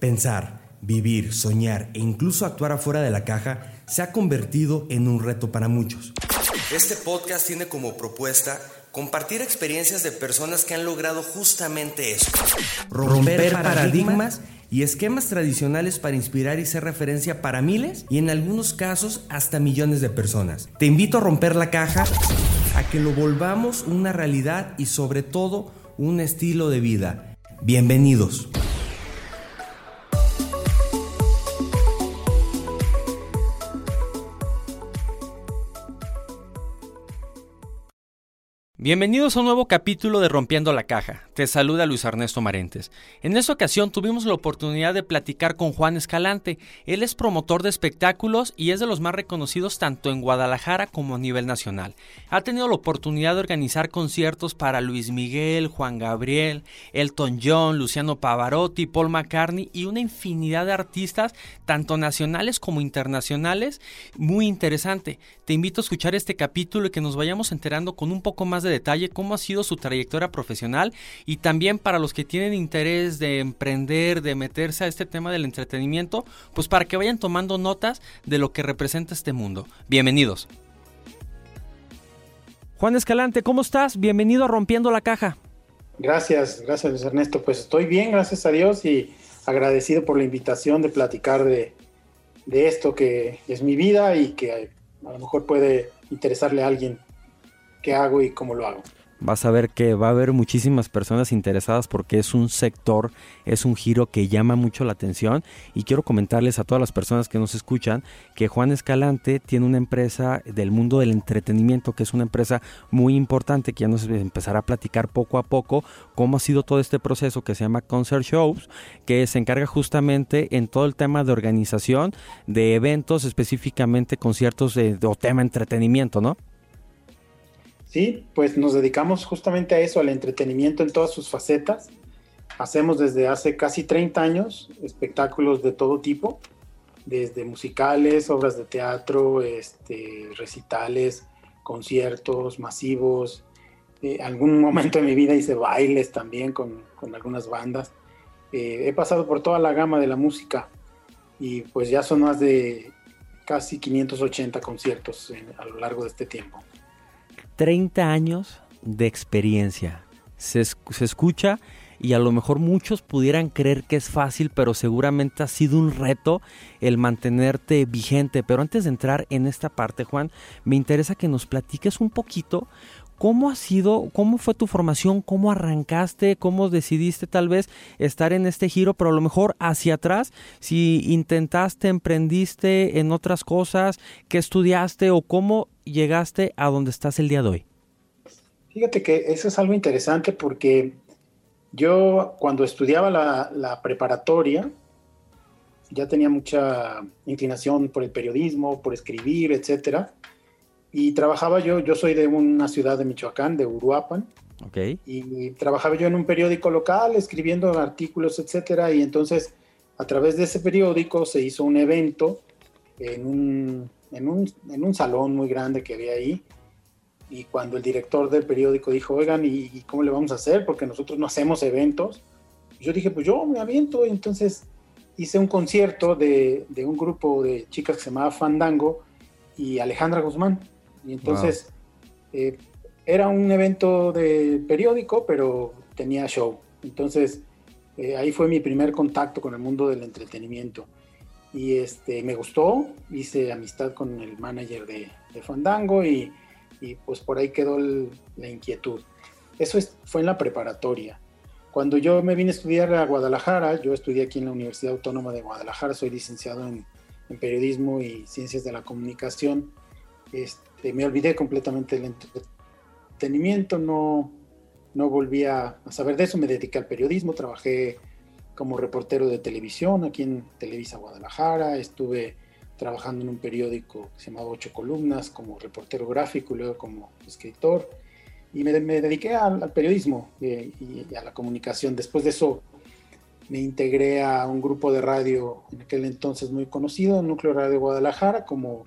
Pensar, vivir, soñar e incluso actuar afuera de la caja se ha convertido en un reto para muchos. Este podcast tiene como propuesta compartir experiencias de personas que han logrado justamente eso. Romper, paradigmas y esquemas tradicionales para inspirar y ser referencia para miles y en algunos casos hasta millones de personas. Te invito a romper la caja, a que lo volvamos una realidad y sobre todo un estilo de vida. Bienvenidos. Bienvenidos a un nuevo capítulo de Rompiendo la Caja. Te saluda Luis Ernesto Marentes. En esta ocasión tuvimos la oportunidad de platicar con Juan Escalante. Él es promotor de espectáculos y es de los más reconocidos tanto en Guadalajara como a nivel nacional. Ha tenido la oportunidad de organizar conciertos para Luis Miguel, Juan Gabriel, Elton John, Luciano Pavarotti, Paul McCartney y una infinidad de artistas, tanto nacionales como internacionales. Muy interesante. Te invito a escuchar este capítulo y que nos vayamos enterando con un poco más de detalle cómo ha sido su trayectoria profesional y también para los que tienen interés de emprender, de meterse a este tema del entretenimiento, pues para que vayan tomando notas de lo que representa este mundo. Bienvenidos. Juan Escalante, ¿cómo estás? Bienvenido a Rompiendo la Caja. Gracias, gracias Ernesto. Pues estoy bien, gracias a Dios y agradecido por la invitación de platicar de, de esto que es mi vida y que a lo mejor puede interesarle a alguien qué hago y cómo lo hago vas a ver que va a haber muchísimas personas interesadas porque es un sector, es un giro que llama mucho la atención y quiero comentarles a todas las personas que nos escuchan que Juan Escalante tiene una empresa del mundo del entretenimiento que es una empresa muy importante que ya nos empezará a platicar poco a poco cómo ha sido todo este proceso que se llama Concert Shows que se encarga justamente en todo el tema de organización de eventos específicamente conciertos de, o tema entretenimiento, ¿no? Sí, pues nos dedicamos justamente a eso, al entretenimiento en todas sus facetas. Hacemos desde hace casi 30 años espectáculos de todo tipo, desde musicales, obras de teatro, este, recitales, conciertos masivos. Eh, algún momento de mi vida hice bailes también con, algunas bandas. Eh, he pasado por toda la gama de la música y pues ya son más de casi 580 conciertos a lo largo de este tiempo. 30 años de experiencia. Se, escucha y a lo mejor muchos pudieran creer que es fácil, pero seguramente ha sido un reto el mantenerte vigente. Pero antes de entrar en esta parte, Juan, me interesa que nos platiques un poquito cómo ha sido, cómo fue tu formación, cómo arrancaste, cómo decidiste tal vez estar en este giro, pero a lo mejor hacia atrás, si intentaste, emprendiste en otras cosas, qué estudiaste o cómo llegaste a donde estás el día de hoy? Fíjate que eso es algo interesante porque yo cuando estudiaba la, preparatoria ya tenía mucha inclinación por el periodismo, por escribir, etcétera. Y trabajaba yo, yo soy de una ciudad de Michoacán, de Uruapan. Okay. Y trabajaba yo en un periódico local, escribiendo artículos, etcétera. Y entonces, a través de ese periódico se hizo un evento en un en un, salón muy grande que había ahí. Y cuando el director del periódico dijo, oigan, ¿y, cómo le vamos a hacer? Porque nosotros no hacemos eventos. Yo dije, pues yo me aviento. Y entonces hice un concierto de, un grupo de chicas que se llamaba Fandango y Alejandra Guzmán. Y entonces eh, era un evento de periódico, pero tenía show. Entonces eh, ahí fue mi primer contacto con el mundo del entretenimiento y este, me gustó, hice amistad con el manager de, Fandango y, pues por ahí quedó la inquietud. Eso fue en la preparatoria. Cuando yo me vine a estudiar a Guadalajara, yo estudié aquí en la Universidad Autónoma de Guadalajara, soy licenciado en, periodismo y ciencias de la comunicación. Este, me olvidé completamente del entretenimiento, no, no volví a, a saber de eso, me dediqué al periodismo, trabajé como reportero de televisión aquí en Televisa Guadalajara, estuve trabajando en un periódico que se llamaba Ocho Columnas como reportero gráfico y luego como escritor y me, dediqué al, periodismo eh, y a la comunicación. Después de eso me integré a un grupo de radio en aquel entonces muy conocido, Núcleo Radio Guadalajara, como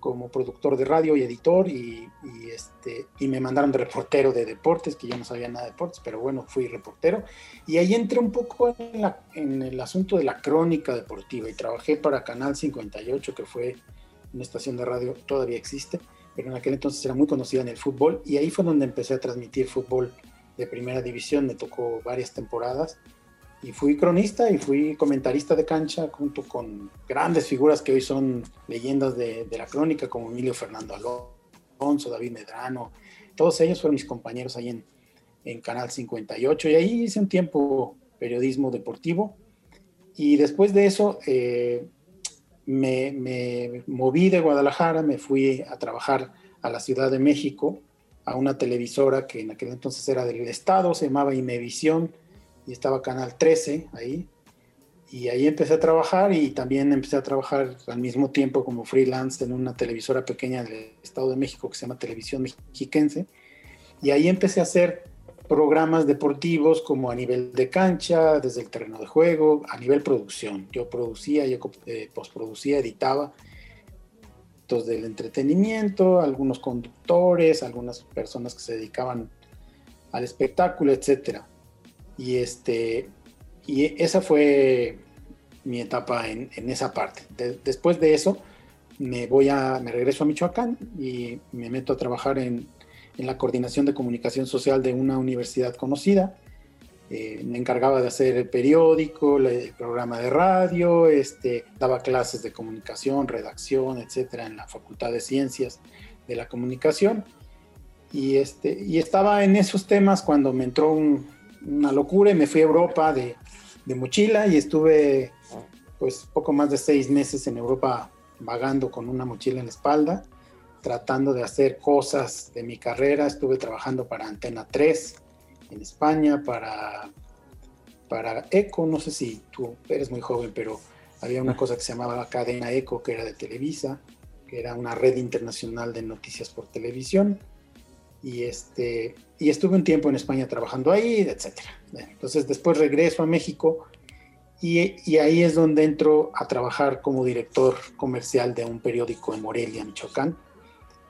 como productor de radio y editor y, este, y me mandaron de reportero de deportes, que yo no sabía nada de deportes, pero bueno, fui reportero. Y ahí entré un poco en, la, en el asunto de la crónica deportiva y trabajé para Canal 58, que fue una estación de radio, todavía existe, pero en aquel entonces era muy conocida en el fútbol y ahí fue donde empecé a transmitir fútbol de primera división, me tocó varias temporadas y fui cronista y fui comentarista de cancha junto con grandes figuras que hoy son leyendas de, la crónica como Emilio Fernando Alonso, David Medrano, todos ellos fueron mis compañeros ahí en, en Canal 58 y ahí hice un tiempo periodismo deportivo. Y después de eso eh, me, me, moví de Guadalajara, me fui a trabajar a la Ciudad de México, a una televisora que en aquel entonces era del Estado, se llamaba Imevisión, y estaba Canal 13 ahí. Y ahí empecé a trabajar y también empecé a trabajar al mismo tiempo como freelance en una televisora pequeña del Estado de México que se llama Televisión Mexiquense. Y ahí empecé a hacer programas deportivos como a nivel de cancha, desde el terreno de juego, a nivel producción. Yo producía, yo eh, postproducía, editaba del entretenimiento, algunos conductores, algunas personas que se dedicaban al espectáculo, etcétera. Y, este, y esa fue mi etapa en, esa parte. después de eso, me, voy a, me regreso a Michoacán y me meto a trabajar en, en la coordinación de comunicación social de una universidad conocida. Eh, me encargaba de hacer el periódico, el programa de radio, este, daba clases de comunicación, redacción, etcétera, en la Facultad de Ciencias de la Comunicación. Y, este, y estaba en esos temas cuando me entró un, una locura y me fui a Europa de, de, mochila y estuve pues poco más de seis meses en Europa vagando con una mochila en la espalda, tratando de hacer cosas de mi carrera. Estuve trabajando para Antena 3 en España, para, para ECO, no sé si tú eres muy joven, pero había una cosa que se llamaba Cadena ECO, que era de Televisa, que era una red internacional de noticias por televisión y, este, y estuve un tiempo en España trabajando ahí, etc. Entonces después regreso a México y, y, ahí es donde entro a trabajar como director comercial de un periódico en Morelia, Michoacán.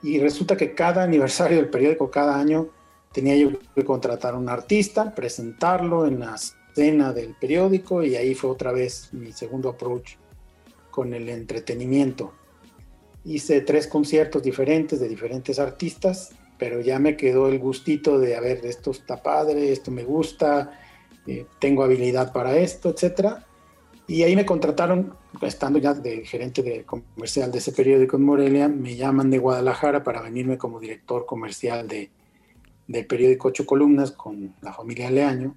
Y resulta que cada aniversario del periódico, cada año, tenía yo que contratar a un artista, presentarlo en la escena del periódico y ahí fue otra vez mi segundo approach con el entretenimiento. Hice tres conciertos diferentes de diferentes artistas pero ya me quedó el gustito de, a ver, esto está padre, esto me gusta, eh, tengo habilidad para esto, etcétera. Y ahí me contrataron, estando ya de gerente de comercial de ese periódico en Morelia, me llaman de Guadalajara para venirme como director comercial de, del periódico Ocho Columnas con la familia Leaño.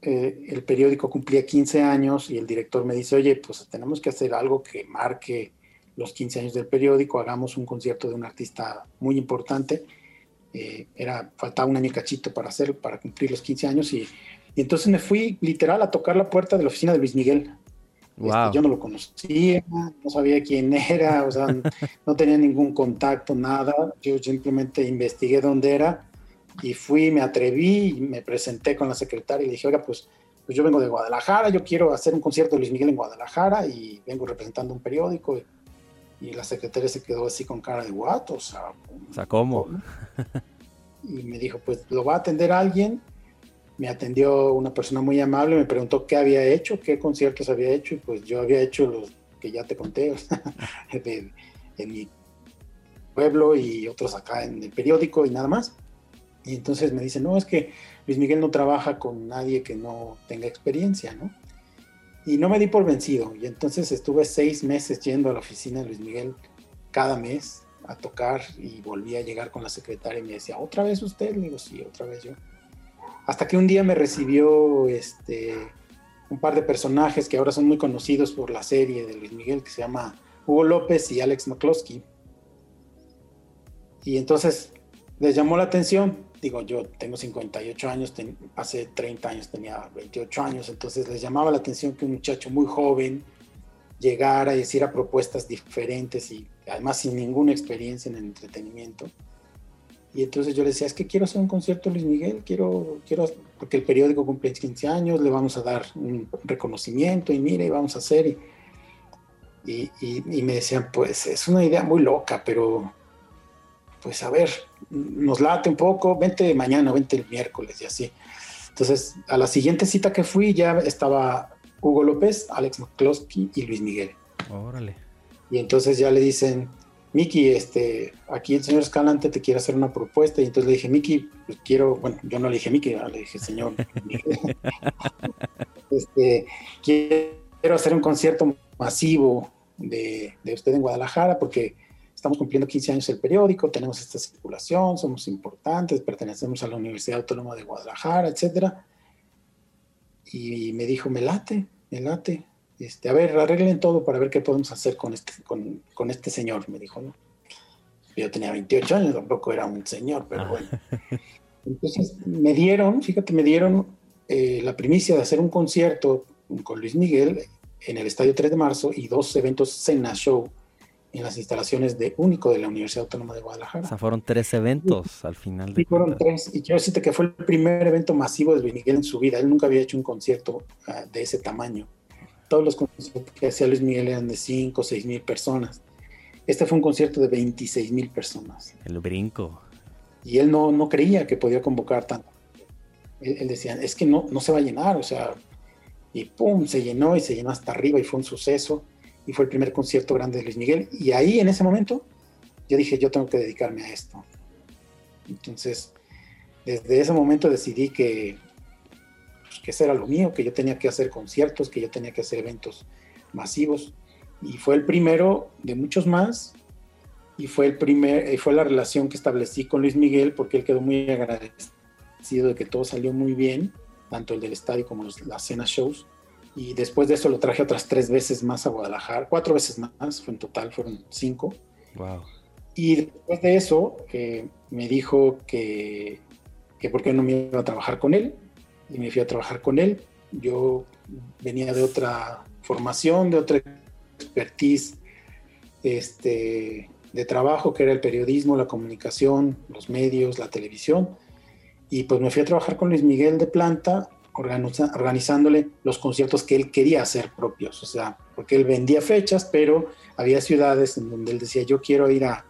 Eh, el periódico cumplía 15 años y el director me dice, oye, pues tenemos que hacer algo que marque los 15 años del periódico, hagamos un concierto de un artista muy importante eh, era, faltaba un año cachito para hacer, para cumplir los 15 años y, entonces me fui literal a tocar la puerta de la oficina de Luis Miguel. Este, yo no lo conocía, no sabía quién era, o sea, no tenía ningún contacto, nada. Yo simplemente investigué dónde era y fui, me atreví y me presenté con la secretaria y le dije, oiga, pues, pues yo vengo de Guadalajara, yo quiero hacer un concierto de Luis Miguel en Guadalajara y vengo representando un periódico. Y la secretaria se quedó así con cara de guato, o sea, ¿cómo? Y me dijo, pues lo va a atender alguien. Me atendió una persona muy amable, me preguntó qué había hecho, qué conciertos había hecho, y pues yo había hecho los que ya te conté, en mi pueblo y otros acá en el periódico y nada más. Y entonces me dice, no, es que Luis Miguel no trabaja con nadie que no tenga experiencia, ¿no? Y no me di por vencido. Y entonces estuve seis meses yendo a la oficina de Luis Miguel cada mes a tocar y volví a llegar con la secretaria y me decía, ¿otra vez usted? Le digo, sí, otra vez yo. Hasta que un día me recibió este, un par de personajes que ahora son muy conocidos por la serie de Luis Miguel, que se llama Hugo López y Alex McCloskey. Y entonces les llamó la atención digo, yo tengo 58 años, hace 30 años tenía 28 años, entonces les llamaba la atención que un muchacho muy joven llegara y hiciera propuestas diferentes y además sin ninguna experiencia en el entretenimiento. Y entonces yo le decía, es que quiero hacer un concierto Luis Miguel, quiero, quiero, porque el periódico cumple 15 años, le vamos a dar un reconocimiento y mire, vamos a hacer. Y, y, me decían, pues es una idea muy loca, pero pues a ver, nos late un poco, vente mañana, vente el miércoles y así. Entonces, a la siguiente cita que fui ya estaba Hugo López, Alex McCloskey y Luis Miguel. Órale. Y entonces ya le dicen, Miki, este, aquí el señor Escalante te quiere hacer una propuesta. Y entonces le dije, Miki, pues quiero, bueno, yo no le dije Miki, le dije, señor, este, quiero hacer un concierto masivo de, de usted en Guadalajara porque estamos cumpliendo 15 años el periódico, tenemos esta circulación, somos importantes, pertenecemos a la Universidad Autónoma de Guadalajara, etcétera. Y me dijo, me late, me late. Este, a ver, arreglen todo para ver qué podemos hacer con este, con, con este señor, me dijo, ¿no? Yo tenía 28 años, tampoco era un señor, pero bueno. Entonces me dieron, fíjate, me dieron eh, la primicia de hacer un concierto con Luis Miguel en el Estadio 3 de Marzo y dos eventos Cena Show en las instalaciones de único de la Universidad Autónoma de Guadalajara. O sea, fueron tres eventos al final de Sí, fueron tres. Y quiero decirte que fue el primer evento masivo de Luis Miguel en su vida. Él nunca había hecho un concierto ah, de ese tamaño. Todos los conciertos que hacía Luis Miguel eran de 5 o 6 mil personas. Este fue un concierto de 26 mil personas. El brinco. Y él no, no creía que podía convocar tanto. Él, él, decía, es que no, no se va a llenar, o sea, y pum, se llenó y se llenó hasta arriba y fue un suceso y fue el primer concierto grande de Luis Miguel. Y ahí en ese momento yo dije, yo tengo que dedicarme a esto. Entonces, desde ese momento decidí que, pues, que ese era lo mío, que yo tenía que hacer conciertos, que yo tenía que hacer eventos masivos. Y fue el primero de muchos más. Y fue, el primer, fue la relación que establecí con Luis Miguel, porque él quedó muy agradecido de que todo salió muy bien, tanto el del estadio como las cenas shows y después de eso lo traje otras tres veces más a Guadalajara, cuatro veces más, fue en total fueron cinco. Wow. Y después de eso eh, me dijo que, que por qué no me iba a trabajar con él, y me fui a trabajar con él. Yo venía de otra formación, de otra expertise este, de trabajo, que era el periodismo, la comunicación, los medios, la televisión. Y pues me fui a trabajar con Luis Miguel de Planta organizándole los conciertos que él quería hacer propios, o sea, porque él vendía fechas, pero había ciudades en donde él decía, yo quiero ir a,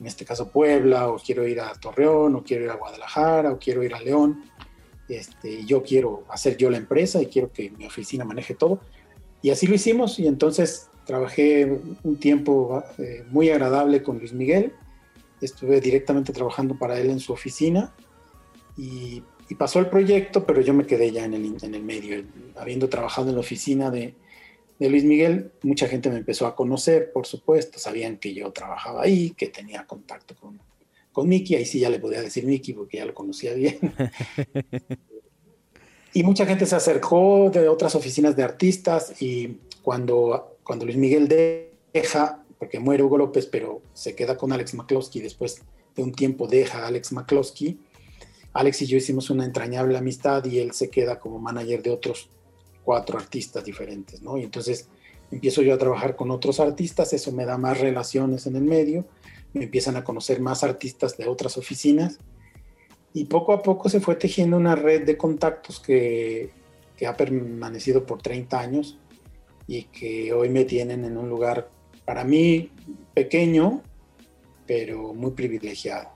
en este caso, Puebla, o quiero ir a Torreón, o quiero ir a Guadalajara, o quiero ir a León, este, yo quiero hacer yo la empresa y quiero que mi oficina maneje todo. Y así lo hicimos, y entonces trabajé un tiempo eh, muy agradable con Luis Miguel, estuve directamente trabajando para él en su oficina, y y pasó el proyecto, pero yo me quedé ya en el, en el medio. Habiendo trabajado en la oficina de, de, Luis Miguel, mucha gente me empezó a conocer, por supuesto, sabían que yo trabajaba ahí, que tenía contacto con, con Miki, ahí sí ya le podía decir Miki porque ya lo conocía bien. y mucha gente se acercó de otras oficinas de artistas y cuando, cuando Luis Miguel deja, porque muere Hugo López, pero se queda con Alex McCloskey, después de un tiempo deja a Alex McCloskey, Alex y yo hicimos una entrañable amistad y él se queda como manager de otros cuatro artistas diferentes, ¿no? Y entonces empiezo yo a trabajar con otros artistas, eso me da más relaciones en el medio, me empiezan a conocer más artistas de otras oficinas y poco a poco se fue tejiendo una red de contactos que, que ha permanecido por 30 años y que hoy me tienen en un lugar para mí pequeño, pero muy privilegiado.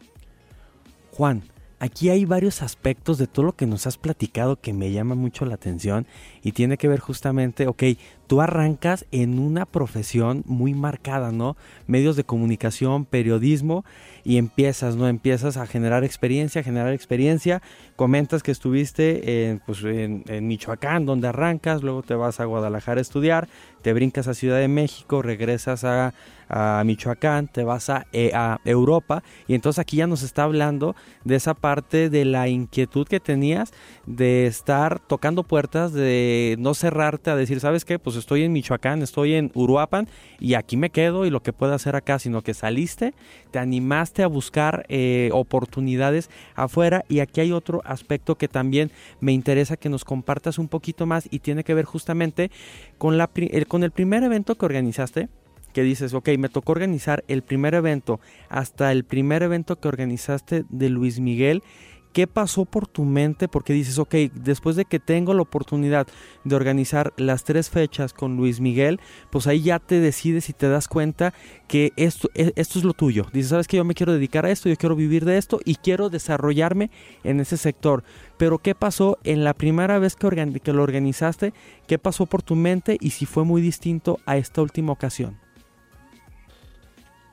Juan, Aquí hay varios aspectos de todo lo que nos has platicado que me llama mucho la atención y tiene que ver justamente, ok, tú arrancas en una profesión muy marcada, ¿no? Medios de comunicación, periodismo y empiezas, ¿no? Empiezas a generar experiencia, generar experiencia, comentas que estuviste en, pues, en, Michoacán, donde arrancas, luego te vas a Guadalajara a estudiar, te brincas a Ciudad de México, regresas a a Michoacán, te vas a, eh, a, Europa y entonces aquí ya nos está hablando de esa parte de la inquietud que tenías de estar tocando puertas, de no cerrarte a decir, ¿sabes qué? Pues estoy en Michoacán, estoy en Uruapan y aquí me quedo y lo que puedo hacer acá, sino que saliste, te animaste a buscar eh, oportunidades afuera y aquí hay otro aspecto que también me interesa que nos compartas un poquito más y tiene que ver justamente con, la, con el primer evento que organizaste que dices, ok, me tocó organizar el primer evento, hasta el primer evento que organizaste de Luis Miguel, ¿Qué pasó por tu mente? Porque dices, ok, después de que tengo la oportunidad de organizar las tres fechas con Luis Miguel, pues ahí ya te decides y te das cuenta que esto, e, es lo tuyo. Dices, sabes que yo me quiero dedicar a esto, yo quiero vivir de esto y quiero desarrollarme en ese sector. Pero ¿qué pasó en la primera vez que, que lo organizaste? ¿Qué pasó por tu mente y si fue muy distinto a esta última ocasión?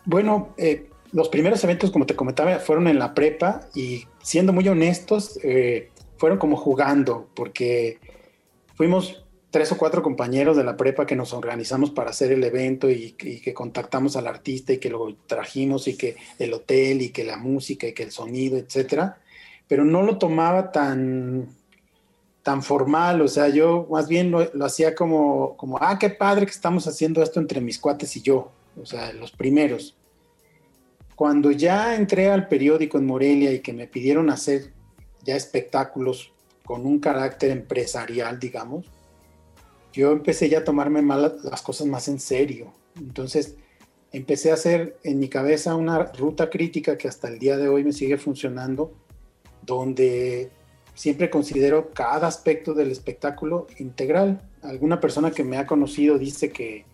Bueno, eh, los primeros eventos, como te comentaba, fueron en la prepa y siendo muy honestos, eh, fueron como jugando, porque fuimos tres o cuatro compañeros de la prepa que nos organizamos para hacer el evento y, que contactamos al artista y que lo trajimos y que el hotel y que la música y que el sonido, etcétera. Pero no lo tomaba tan, tan formal, o sea, yo más bien lo, lo hacía como, como, ah, qué padre que estamos haciendo esto entre mis cuates y yo, o sea, los primeros cuando ya entré al periódico en Morelia y que me pidieron hacer ya espectáculos con un carácter empresarial, digamos, yo empecé ya a tomarme las cosas más en serio. Entonces, empecé a hacer en mi cabeza una ruta crítica que hasta el día de hoy me sigue funcionando, donde siempre considero cada aspecto del espectáculo integral. Alguna persona que me ha conocido dice que,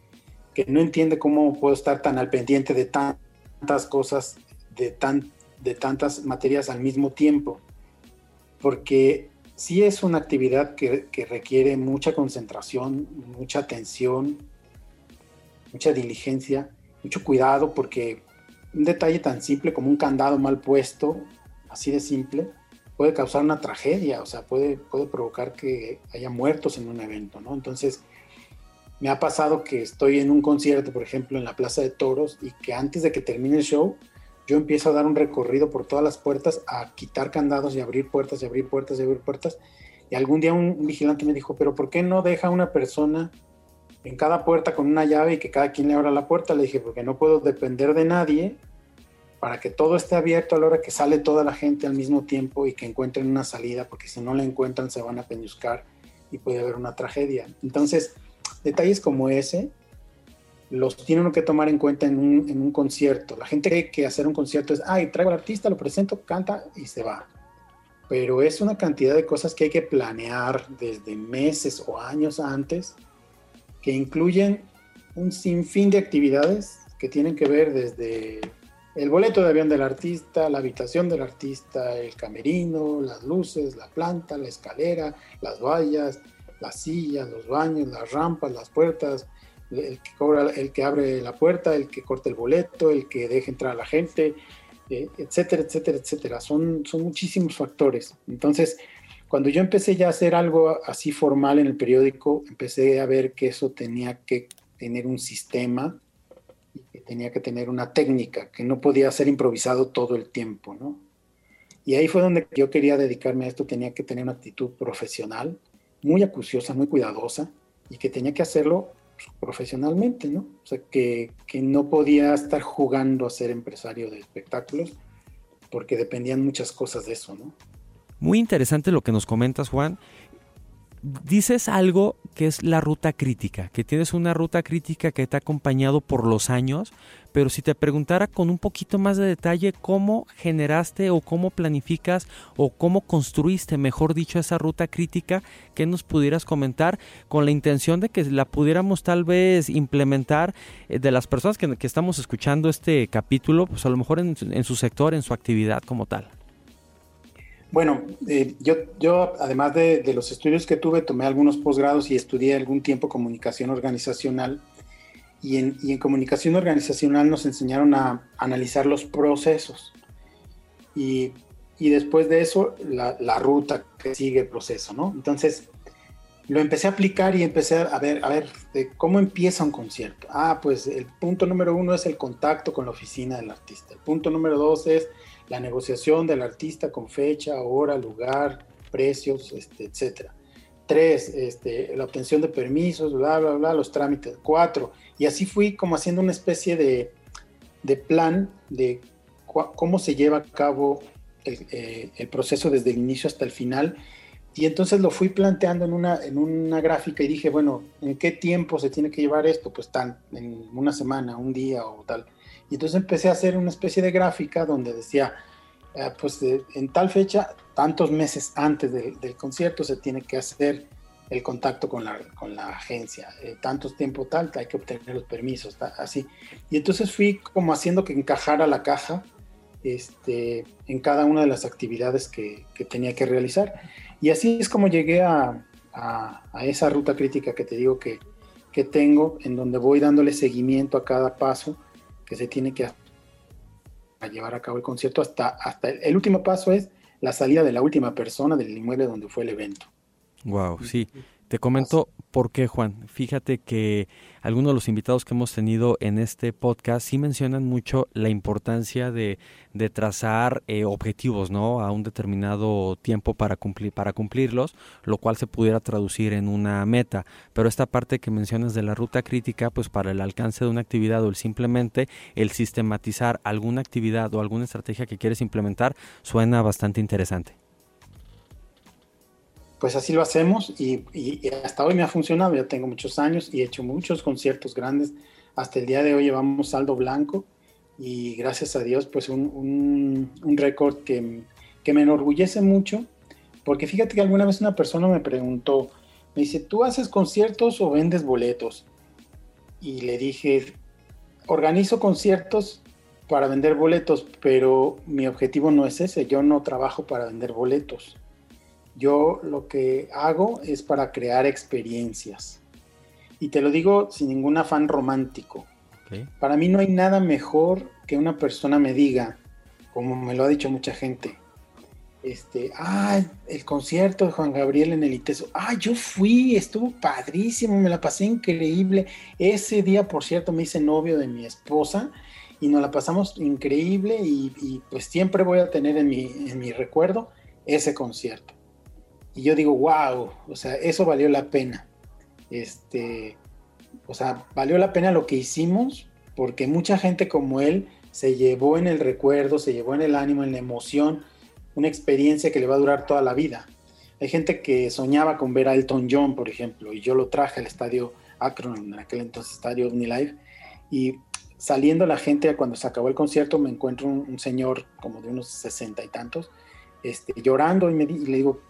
que no entiende cómo puedo estar tan al pendiente de tan tantas cosas, de, tan, de tantas materias al mismo tiempo, porque sí es una actividad que, requiere mucha concentración, mucha atención, mucha diligencia, mucho cuidado, porque un detalle tan simple como un candado mal puesto, así de simple, puede causar una tragedia, o sea, puede, puede provocar que haya muertos en un evento, ¿no? Entonces, me ha pasado que estoy en un concierto, por ejemplo, en la Plaza de Toros, y que antes de que termine el show, yo empiezo a dar un recorrido por todas las puertas, a quitar candados y abrir puertas y abrir puertas y abrir puertas. Y algún día un, vigilante me dijo, pero ¿por qué no deja una persona en cada puerta con una llave y que cada quien le abra la puerta? Le dije, porque no puedo depender de nadie para que todo esté abierto a la hora que sale toda la gente al mismo tiempo y que encuentren una salida, porque si no la encuentran se van a peñuscar y puede haber una tragedia. Entonces, detalles como ese los tiene que tomar en cuenta en un, concierto. La gente cree que hacer un concierto es, ay, traigo al artista, lo presento, canta y se va. Pero es una cantidad de cosas que hay que planear desde meses o años antes, que incluyen un sinfín de actividades que tienen que ver desde el boleto de avión del artista, la habitación del artista, el camerino, las luces, la planta, la escalera, las vallas, las sillas, los baños, las rampas, las puertas, el que cobra, el que abre la puerta, el que corta el boleto, el que deja entrar a la gente, eh, etcétera, etcétera, etcétera. Son, son muchísimos factores. Entonces, cuando yo empecé ya a hacer algo así formal en el periódico, empecé a ver que eso tenía que tener un sistema que tenía que tener una técnica, que no podía ser improvisado todo el tiempo, ¿no? Y ahí fue donde yo quería dedicarme a esto, tenía que tener una actitud profesional, muy acuciosa, muy cuidadosa y que tenía que hacerlo profesionalmente, ¿no? O sea, que, que, no podía estar jugando a ser empresario de espectáculos porque dependían muchas cosas de eso, ¿no? Muy interesante lo que nos comentas, Juan. Dices algo que es la ruta crítica, que tienes una ruta crítica que te ha acompañado por los años, pero si te preguntara con un poquito más de detalle cómo generaste o cómo planificas o cómo construiste, mejor dicho, esa ruta crítica, que nos pudieras comentar con la intención de que la pudiéramos tal vez implementar eh, de las personas que, estamos escuchando este capítulo, pues a lo mejor en su sector, en su actividad como tal. Bueno, eh, yo, yo además de, los estudios que tuve, tomé algunos posgrados y estudié algún tiempo comunicación organizacional. Y en, y en comunicación organizacional nos enseñaron a, analizar los procesos. Y, y después de eso, la, la, ruta que sigue el proceso, ¿no? Entonces, lo empecé a aplicar y empecé a ver, a ver, cómo empieza un concierto. Ah, pues el punto número uno es el contacto con la oficina del artista. El punto número dos es la negociación del artista con fecha, hora, lugar, precios, este, etc. Tres, este, la obtención de permisos, bla, bla, bla, los trámites. Cuatro, y así fui como haciendo una especie de, plan de cómo se lleva a cabo eh, el, proceso desde el inicio hasta el final. Y entonces lo fui planteando en una, en una gráfica y dije, bueno, ¿en qué tiempo se tiene que llevar esto? Pues tal, en una semana, un día o tal. Y entonces empecé a hacer una especie de gráfica donde decía, eh, pues en tal fecha, tantos meses antes del concierto se tiene que hacer el contacto con la, con la agencia, eh, tantos tiempo tal, hay que obtener los permisos, así. Y entonces fui como haciendo que encajara la caja este, en cada una de las actividades que, que tenía que realizar. Y así es como llegué a, a, esa ruta crítica que te digo que, que tengo, en donde voy dándole seguimiento a cada paso se tiene que llevar a cabo el concierto hasta, hasta el, último paso es la salida de la última persona del inmueble donde fue el evento. Wow, sí. Te comento por qué, Juan. Fíjate que algunos de los invitados que hemos tenido en este podcast sí mencionan mucho la importancia de, de trazar eh, objetivos, ¿no? A un determinado tiempo para cumplir, para cumplirlos, lo cual se pudiera traducir en una meta. Pero esta parte que mencionas de la ruta crítica, pues para el alcance de una actividad o el simplemente el sistematizar alguna actividad o alguna estrategia que quieres implementar suena bastante interesante pues así lo hacemos y, hasta hoy me ha funcionado, ya tengo muchos años y he hecho muchos conciertos grandes, hasta el día de hoy llevamos saldo blanco y gracias a Dios pues un, récord que, que, me enorgullece mucho, porque fíjate que alguna vez una persona me preguntó, me dice, ¿tú haces conciertos o vendes boletos? Y le dije, organizo conciertos para vender boletos, pero mi objetivo no es ese, yo no trabajo para vender boletos yo lo que hago es para crear experiencias. Y te lo digo sin ningún afán romántico. Para mí no hay nada mejor que una persona me diga, como me lo ha dicho mucha gente, este, ah, el concierto de Juan Gabriel en el ITESO, ah, yo fui, estuvo padrísimo, me la pasé increíble. Ese día, por cierto, me hice novio de mi esposa y nos la pasamos increíble y, pues siempre voy a tener en mi, en mi recuerdo ese concierto. Y yo digo, wow, o sea, eso valió la pena. Este, o sea, valió la pena lo que hicimos porque mucha gente como él se llevó en el recuerdo, se llevó en el ánimo, en la emoción, una experiencia que le va a durar toda la vida. Hay gente que soñaba con ver a Elton John, por ejemplo, y yo lo traje al estadio Akron, en aquel entonces estadio OmniLife, y saliendo la gente, cuando se acabó el concierto, me encuentro un, señor como de unos sesenta y tantos, este, llorando, y, me, y le digo,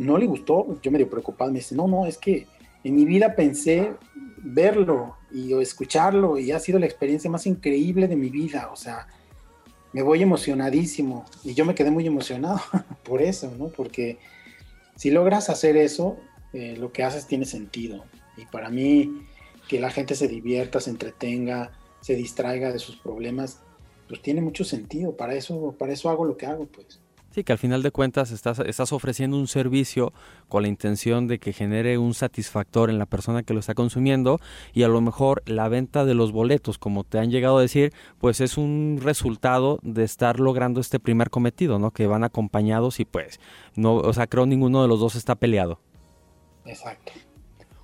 no le gustó, yo medio preocupado, me dice, no, no, es que en mi vida pensé verlo y escucharlo y ha sido la experiencia más increíble de mi vida, o sea, me voy emocionadísimo y yo me quedé muy emocionado por eso, ¿no? Porque si logras hacer eso, eh, lo que haces tiene sentido. Y para mí, que la gente se divierta, se entretenga, se distraiga de sus problemas, pues tiene mucho sentido. Para eso, para eso hago lo que hago, pues. Sí, que al final de cuentas estás, estás ofreciendo un servicio con la intención de que genere un satisfactor en la persona que lo está consumiendo y a lo mejor la venta de los boletos, como te han llegado a decir, pues es un resultado de estar logrando este primer cometido, ¿no? Que van acompañados y pues no, o sea, creo ninguno de los dos está peleado. Exacto.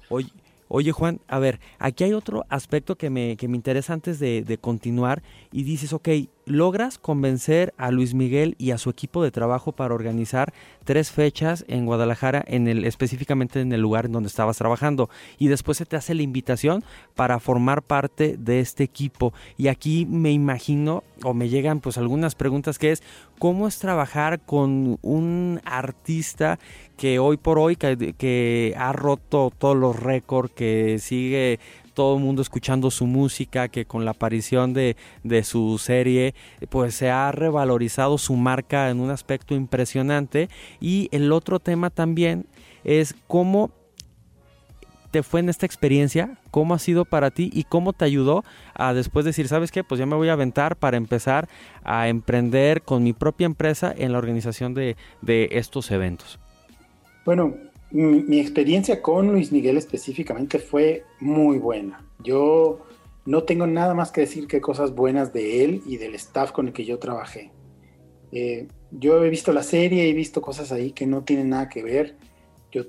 Oye, Oye Juan, a ver, aquí hay otro aspecto que me, que me interesa antes de, de, continuar y dices, ok, logras convencer a Luis Miguel y a su equipo de trabajo para organizar tres fechas en Guadalajara, en el, específicamente en el lugar en donde estabas trabajando. Y después se te hace la invitación para formar parte de este equipo. Y aquí me imagino, o me llegan pues algunas preguntas que es, ¿cómo es trabajar con un artista que hoy por hoy, que, que ha roto todos los récords, que sigue todo el mundo escuchando su música, que con la aparición de, su serie, pues se ha revalorizado su marca en un aspecto impresionante. Y el otro tema también es cómo te fue en esta experiencia, cómo ha sido para ti y cómo te ayudó a después decir, ¿sabes qué? Pues ya me voy a aventar para empezar a emprender con mi propia empresa en la organización de estos eventos. Bueno, mi, experiencia con Luis Miguel específicamente fue muy buena. Yo no tengo nada más que decir que cosas buenas de él y del staff con el que yo trabajé. Eh, yo he visto la serie, he visto cosas ahí que no tienen nada que ver. Yo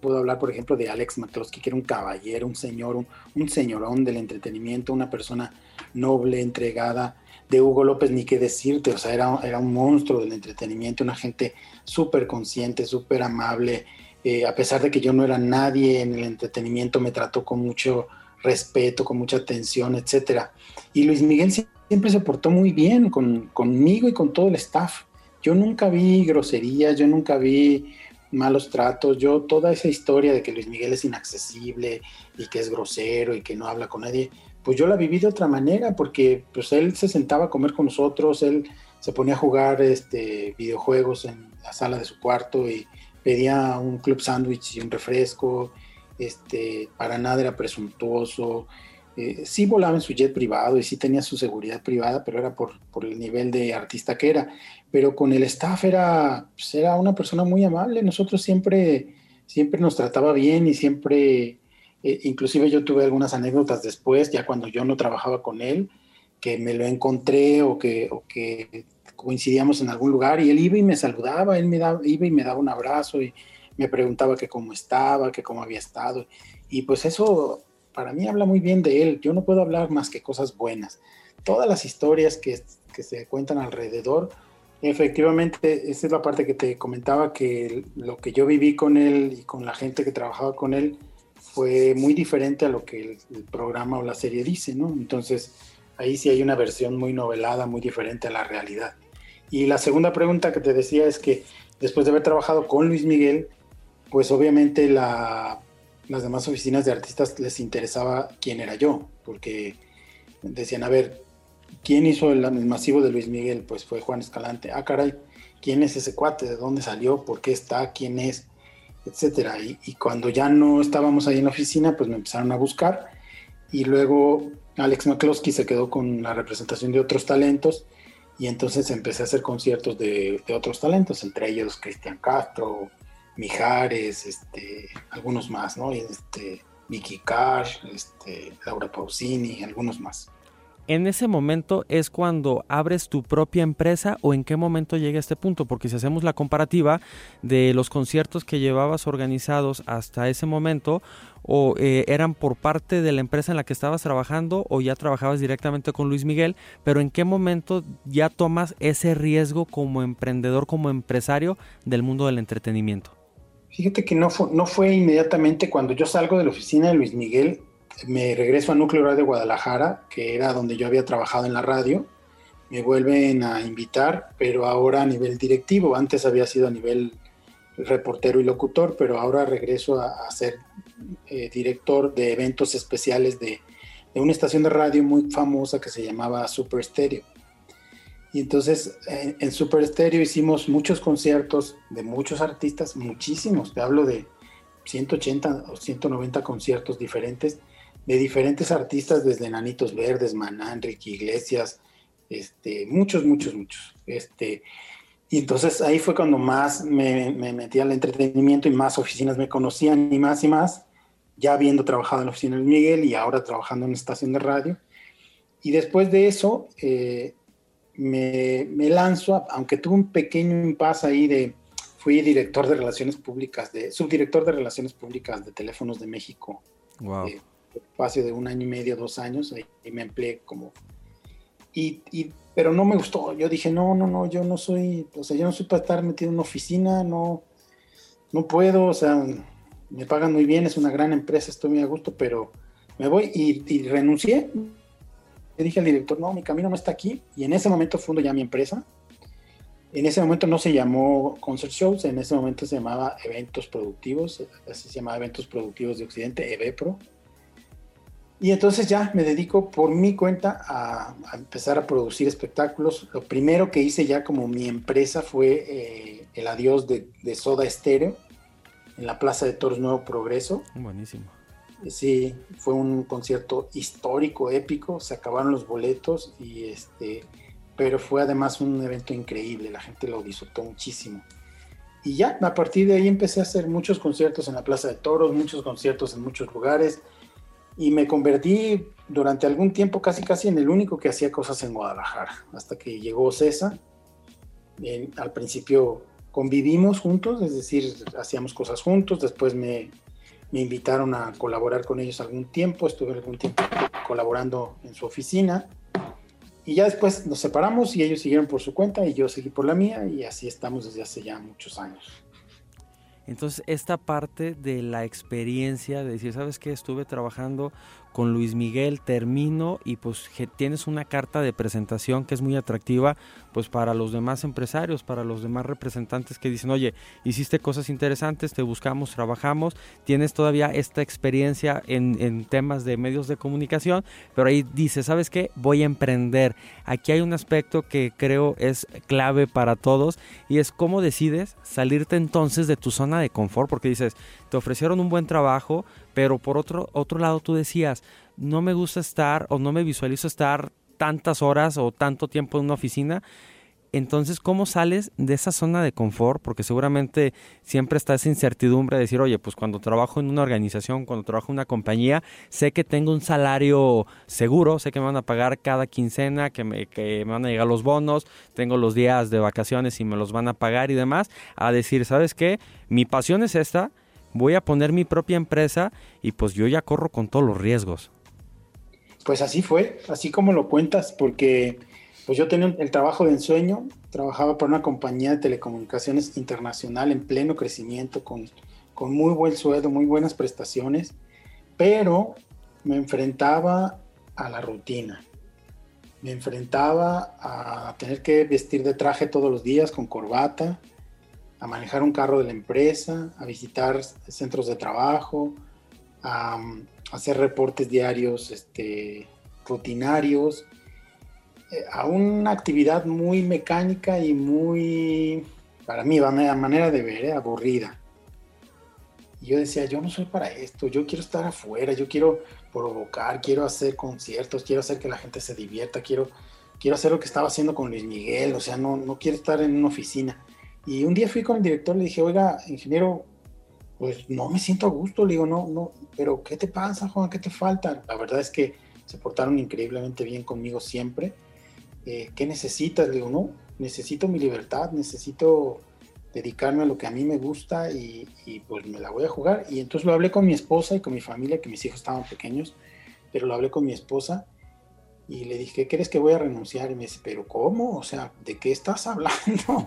puedo hablar, por ejemplo, de Alex McCloskey, que era un caballero, un señor, un, señorón del entretenimiento, una persona noble, entregada. De Hugo López, ni qué decirte, o sea, era, era un monstruo del entretenimiento, una gente súper consciente, súper amable, eh, a pesar de que yo no era nadie en el entretenimiento, me trató con mucho respeto, con mucha atención, etc. Y Luis Miguel siempre se portó muy bien con, conmigo y con todo el staff. Yo nunca vi groserías, yo nunca vi malos tratos, yo toda esa historia de que Luis Miguel es inaccesible y que es grosero y que no habla con nadie, pues yo la viví de otra manera porque pues él se sentaba a comer con nosotros, él se ponía a jugar este, videojuegos en la sala de su cuarto y pedía un club sándwich y un refresco, este, para nada era presuntuoso, eh, sí volaba en su jet privado y sí tenía su seguridad privada, pero era por, el nivel de artista que era. Pero con el staff era, pues, era una persona muy amable. Nosotros siempre, siempre nos trataba bien y siempre, eh, inclusive yo tuve algunas anécdotas después, ya cuando yo no trabajaba con él, que me lo encontré o que, o que coincidíamos en algún lugar y él iba y me saludaba, él me daba, iba y me daba un abrazo y me preguntaba que cómo estaba, que cómo había estado. Y pues eso para mí habla muy bien de él. Yo no puedo hablar más que cosas buenas. Todas las historias que, se cuentan alrededor, efectivamente, esa es la parte que te comentaba, que lo que yo viví con él y con la gente que trabajaba con él fue muy diferente a lo que el, programa o la serie dice, ¿no? Entonces, ahí sí hay una versión muy novelada, muy diferente a la realidad. Y la segunda pregunta que te decía es que después de haber trabajado con Luis Miguel, pues obviamente la las demás oficinas de artistas les interesaba quién era yo, porque decían, a ver, ¿quién hizo el, masivo de Luis Miguel? Pues fue Juan Escalante. Ah, caray, ¿quién es ese cuate? ¿De dónde salió? ¿Por qué está? ¿Quién es? Etcétera. Y, cuando ya no estábamos ahí en la oficina, pues me empezaron a buscar. Y luego Alex McCloskey se quedó con la representación de otros talentos. Y entonces empecé a hacer conciertos de, otros talentos, entre ellos Cristian Castro, Mijares, este, algunos más, ¿no? Este, Vicky Cash, este, Laura Pausini, algunos más. ¿En ese momento es cuando abres tu propia empresa o en qué momento llega este punto? Porque si hacemos la comparativa de los conciertos que llevabas organizados hasta ese momento, o eh, eran por parte de la empresa en la que estabas trabajando o ya trabajabas directamente con Luis Miguel, pero en qué momento ya tomas ese riesgo como emprendedor, como empresario del mundo del entretenimiento? Fíjate que no fue, no fue inmediatamente. Cuando yo salgo de la oficina de Luis Miguel, me regreso a Núcleo Radio de Guadalajara, que era donde yo había trabajado en la radio, me vuelven a invitar, pero ahora a nivel directivo, antes había sido a nivel reportero y locutor, pero ahora regreso a, ser eh, director de eventos especiales de, una estación de radio muy famosa que se llamaba Super Stereo. Y entonces en, Super Stereo hicimos muchos conciertos de muchos artistas, muchísimos, te hablo de 180 o 190 conciertos diferentes, de diferentes artistas, desde Nanitos Verdes, Maná, Enrique Iglesias, este, muchos, muchos, muchos. Este, y entonces ahí fue cuando más me, me metí al entretenimiento y más oficinas me conocían y más y más, ya habiendo trabajado en la oficina de Miguel y ahora trabajando en una estación de radio. Y después de eso, eh, me, lanzo, aunque tuve un pequeño impasse ahí de, fui director de relaciones públicas, de subdirector de relaciones públicas de Teléfonos de México. Wow. Eh, espacio de un año y medio, dos años, ahí me empleé como... Y, pero no me gustó, yo dije, no, no, no, yo no soy, o sea, yo no soy para estar metido en una oficina, no, no puedo, o sea, me pagan muy bien, es una gran empresa, estoy muy a gusto, pero me voy y, y renuncié, le dije al director, no, mi camino no está aquí. Y en ese momento fundo ya mi empresa. En ese momento no se llamó Concert Shows, en ese momento se llamaba Eventos Productivos, así se llamaba Eventos Productivos de Occidente, EVEPRO. Y entonces ya me dedico por mi cuenta a, empezar a producir espectáculos. Lo primero que hice ya como mi empresa fue eh, el adiós de, de Soda Estéreo en la Plaza de Toros Nuevo Progreso. Buenísimo Sí, fue un concierto histórico, épico, se acabaron los boletos y este, pero fue además un evento increíble, la gente lo disfrutó muchísimo. Y ya, a partir de ahí empecé a hacer muchos conciertos en la Plaza de Toros, muchos conciertos en muchos lugares y me convertí durante algún tiempo casi casi en el único que hacía cosas en Guadalajara, hasta que llegó César. al principio convivimos juntos, es decir, hacíamos cosas juntos, después me, me invitaron a colaborar con ellos algún tiempo, estuve algún tiempo colaborando en su oficina y ya después nos separamos y ellos siguieron por su cuenta y yo seguí por la mía y así estamos desde hace ya muchos años. Entonces, esta parte de la experiencia, de decir, ¿sabes qué? Estuve trabajando con Luis Miguel, termino y pues tienes una carta de presentación que es muy atractiva pues para los demás empresarios, para los demás representantes que dicen, oye, hiciste cosas interesantes, te buscamos, trabajamos, tienes todavía esta experiencia en, en temas de medios de comunicación, pero ahí dice, ¿sabes qué? Voy a emprender. Aquí hay un aspecto que creo es clave para todos y es cómo decides salirte entonces de tu zona de confort, porque dices, te ofrecieron un buen trabajo, pero por otro, otro lado tú decías, no me gusta estar o no me visualizo estar tantas horas o tanto tiempo en una oficina. Entonces, ¿cómo sales de esa zona de confort? Porque seguramente siempre está esa incertidumbre de decir, oye, pues cuando trabajo en una organización, cuando trabajo en una compañía, sé que tengo un salario seguro, sé que me van a pagar cada quincena, que me, que me van a llegar los bonos, tengo los días de vacaciones y me los van a pagar y demás, a decir, ¿sabes qué? Mi pasión es esta, voy a poner mi propia empresa y pues yo ya corro con todos los riesgos. Pues así fue, así como lo cuentas, porque pues yo tenía el trabajo de ensueño, trabajaba para una compañía de telecomunicaciones internacional en pleno crecimiento, con, con muy buen sueldo, muy buenas prestaciones, pero me enfrentaba a la rutina. Me enfrentaba a tener que vestir de traje todos los días con corbata, a manejar un carro de la empresa, a visitar centros de trabajo, a, hacer reportes diarios este, rutinarios, eh, a una actividad muy mecánica y muy, para mí, a manera de ver, eh, aburrida. Y yo decía, yo no soy para esto, yo quiero estar afuera, yo quiero provocar, quiero hacer conciertos, quiero hacer que la gente se divierta, quiero, quiero hacer lo que estaba haciendo con Luis Miguel, o sea, no, no quiero estar en una oficina. Y un día fui con el director, le dije, oiga, ingeniero, pues no me siento a gusto, le digo, no, no, pero ¿qué te pasa, Juan? ¿Qué te falta? La verdad es que se portaron increíblemente bien conmigo siempre. Eh, ¿Qué necesitas? Le digo, no, necesito mi libertad, necesito dedicarme a lo que a mí me gusta y, y, pues me la voy a jugar. Y entonces lo hablé con mi esposa y con mi familia, que mis hijos estaban pequeños, pero lo hablé con mi esposa y le dije, ¿qué crees que voy a renunciar? Y me dice, ¿pero cómo? O sea, ¿de qué estás hablando?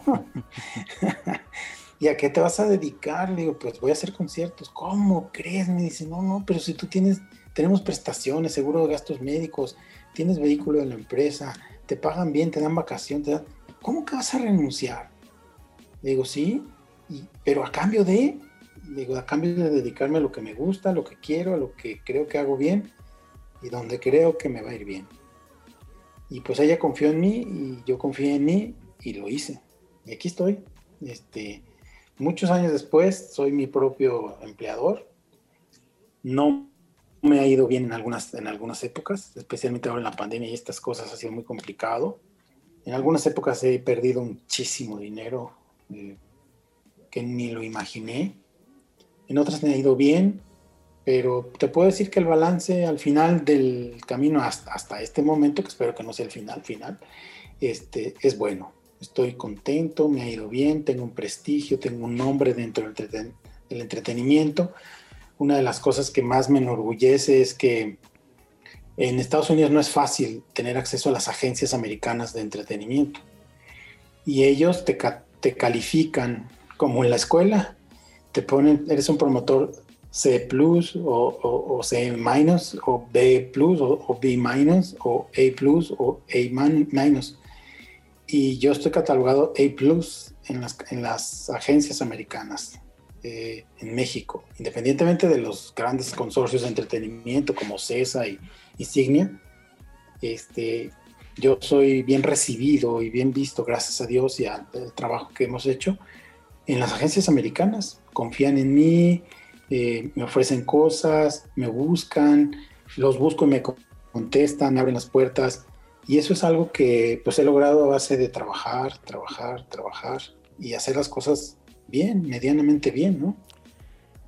¿Y a qué te vas a dedicar? Le digo, pues voy a hacer conciertos. ¿Cómo crees? Me dice, no, no, pero si tú tienes, tenemos prestaciones, seguro de gastos médicos, tienes vehículo de la empresa, te pagan bien, te dan vacación, te dan... ¿cómo que vas a renunciar? Le digo, sí, pero a cambio de, digo, a cambio de dedicarme a lo que me gusta, a lo que quiero, a lo que creo que hago bien y donde creo que me va a ir bien. Y pues ella confió en mí y yo confié en mí y lo hice. Y aquí estoy. Este, muchos años después soy mi propio empleador. No me ha ido bien en algunas, en algunas épocas, especialmente ahora en la pandemia y estas cosas ha sido muy complicado. En algunas épocas he perdido muchísimo dinero eh, que ni lo imaginé. En otras me ha ido bien pero te puedo decir que el balance al final del camino hasta, este momento, que espero que no sea el final final, este, es bueno. Estoy contento, me ha ido bien, tengo un prestigio, tengo un nombre dentro del, entretenimiento. Una de las cosas que más me enorgullece es que en Estados Unidos no es fácil tener acceso a las agencias americanas de entretenimiento. Y ellos te, te califican como en la escuela, te ponen, eres un promotor C plus o, C minus o B plus o, B minus o A plus o A minus. Y yo estoy catalogado A plus en las, en las agencias americanas eh, en México, independientemente de los grandes consorcios de entretenimiento como CESA y, y Signia. Este, yo soy bien recibido y bien visto, gracias a Dios y al trabajo que hemos hecho en las agencias americanas. Confían en mí, eh, me ofrecen cosas, me buscan, los busco y me contestan, abren las puertas. Y eso es algo que pues he logrado a base de trabajar, trabajar, trabajar y hacer las cosas bien, medianamente bien, ¿no?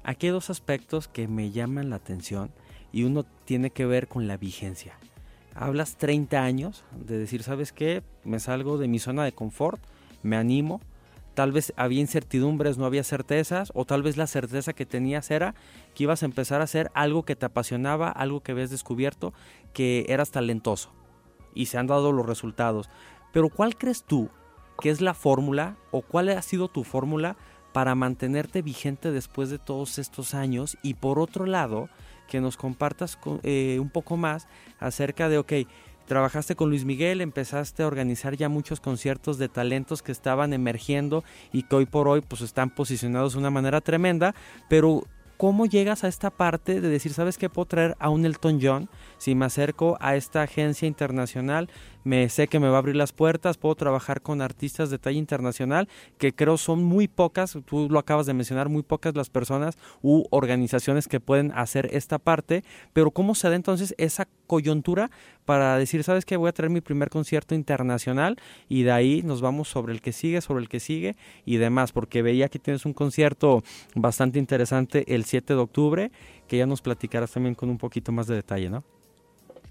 Aquí hay dos aspectos que me llaman la atención y uno tiene que ver con la vigencia. Hablas 30 años de decir, ¿sabes qué? Me salgo de mi zona de confort, me animo, tal vez había incertidumbres, no había certezas, o tal vez la certeza que tenías era que ibas a empezar a hacer algo que te apasionaba, algo que habías descubierto, que eras talentoso. Y se han dado los resultados. Pero ¿cuál crees tú que es la fórmula o cuál ha sido tu fórmula para mantenerte vigente después de todos estos años? Y por otro lado, que nos compartas eh, un poco más acerca de, ok, trabajaste con Luis Miguel, empezaste a organizar ya muchos conciertos de talentos que estaban emergiendo y que hoy por hoy pues están posicionados de una manera tremenda, pero ¿cómo llegas a esta parte de decir, sabes qué puedo traer a un Elton John si me acerco a esta agencia internacional me sé que me va a abrir las puertas, puedo trabajar con artistas de talla internacional, que creo son muy pocas, tú lo acabas de mencionar, muy pocas las personas u organizaciones que pueden hacer esta parte, pero ¿cómo se da entonces esa coyuntura para decir, sabes que voy a traer mi primer concierto internacional y de ahí nos vamos sobre el que sigue, sobre el que sigue y demás, porque veía que tienes un concierto bastante interesante el 7 de octubre, que ya nos platicarás también con un poquito más de detalle, ¿no?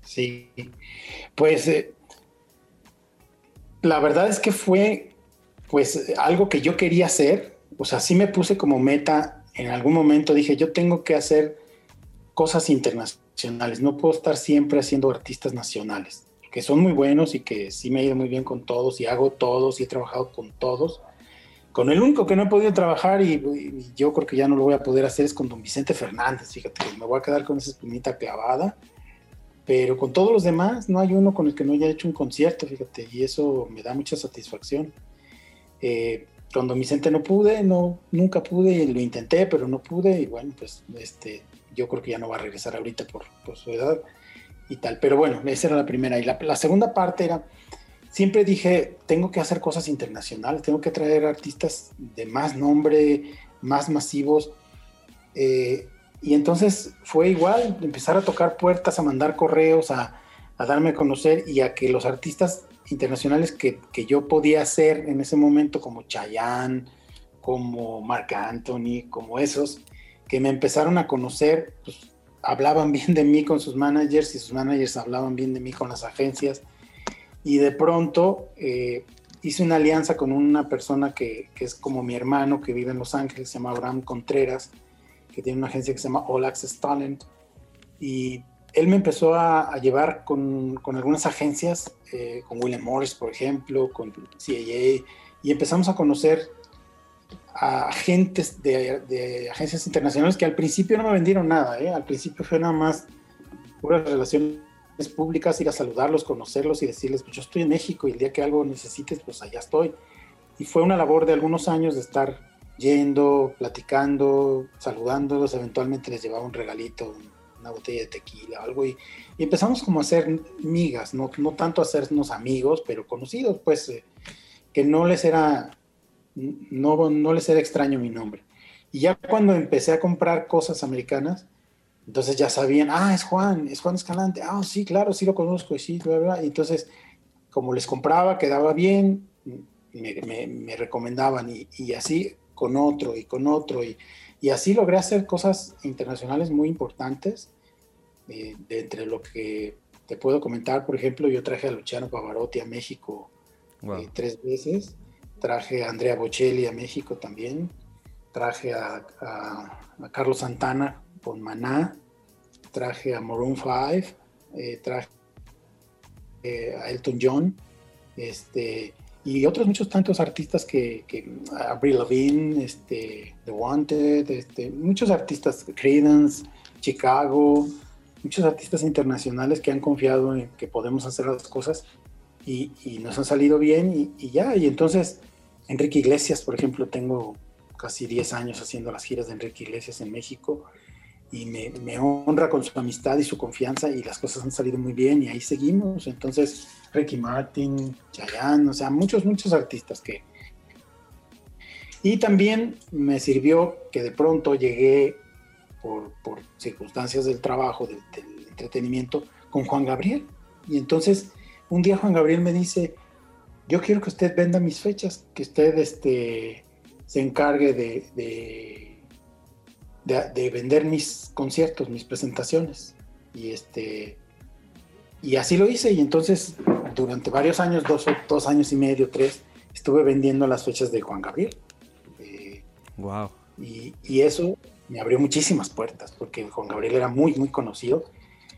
Sí, pues eh, la verdad es que fue pues algo que yo quería hacer, o sea, sí me puse como meta, en algún momento. Dije, yo tengo que hacer cosas internacionales, no puedo estar siempre haciendo artistas nacionales, que son muy buenos y que sí me ha ido muy bien con todos y hago todos y he trabajado con todos. Con el único que no he podido trabajar y, yo creo que ya no lo voy a poder hacer es con don Vicente Fernández, fíjate, me voy a quedar con esa espinita clavada pero con todos los demás no hay uno con el que no haya hecho un concierto, fíjate, y eso me da mucha satisfacción. Eh, cuando Vicente no pude, no, nunca pude, lo intenté, pero no pude, y bueno, pues este, yo creo que ya no va a regresar ahorita por, su edad y tal. Pero bueno, esa era la primera. Y la, la, segunda parte era, siempre dije, tengo que hacer cosas internacionales, tengo que traer artistas de más nombre, más masivos. Eh, y entonces fue igual, empezar a tocar puertas, a mandar correos, a, darme a conocer y a que los artistas internacionales que, yo podía hacer en ese momento, como Chayanne, como Marc Anthony, como esos, que me empezaron a conocer, pues hablaban bien de mí con sus managers y sus managers hablaban bien de mí con las agencias. Y de pronto eh, hice una alianza con una persona que, que, es como mi hermano, que vive en Los Ángeles, se llama Abraham Contreras, que tiene una agencia que se llama All Access Talent. Y él me empezó a, llevar con, con, algunas agencias, eh, con William Morris, por ejemplo, con CAA, y empezamos a conocer a agentes de, de, agencias internacionales que al principio no me vendieron nada, ¿eh? al principio fue nada más puras relaciones públicas, ir a saludarlos, conocerlos y decirles, pues yo estoy en México y el día que algo necesites, pues allá estoy. Y fue una labor de algunos años de estar yendo, platicando, saludándolos, eventualmente les llevaba un regalito, una botella de tequila, algo, y, empezamos como a hacer migas, no, no tanto a hacernos amigos, pero conocidos, pues, eh, que no les era, no, no les era extraño mi nombre. Y ya cuando empecé a comprar cosas americanas, entonces ya sabían, ah, es Juan, es Juan Escalante, ah, sí, claro, sí lo conozco, sí, bla, bla. Y entonces, como les compraba, quedaba bien, me, me, recomendaban y, y, así con otro y con otro. Y, y así logré hacer cosas internacionales muy importantes. Eh, de entre lo que te puedo comentar, por ejemplo, yo traje a Luciano Pavarotti a México eh, tres veces. Traje a Andrea Bocelli a México también. Traje a, a, Carlos Santana con Maná. Traje a Maroon 5. Eh, traje a Elton John. Este, y otros muchos tantos artistas que, que Avril Lavigne, este, The Wanted, este, muchos artistas, Credence, Chicago, muchos artistas internacionales que han confiado en que podemos hacer las cosas y, y nos han salido bien y, y, ya. Y entonces, Enrique Iglesias, por ejemplo, tengo casi 10 años haciendo las giras de Enrique Iglesias en México y me, me, honra con su amistad y su confianza y las cosas han salido muy bien y ahí seguimos. Entonces, Ricky Martin, Chayanne, o sea, muchos, muchos artistas que... Y también me sirvió que de pronto llegué por, por circunstancias del trabajo, del, del, entretenimiento, con Juan Gabriel. Y entonces, un día Juan Gabriel me dice, yo quiero que usted venda mis fechas, que usted este, se encargue de, de de, vender mis conciertos, mis presentaciones. Y, este, y así lo hice. Y entonces, durante varios años, dos, dos años y medio, tres, estuve vendiendo las fechas de Juan Gabriel. wow. Eh, y, eso me abrió muchísimas puertas, porque Juan Gabriel era muy, muy conocido.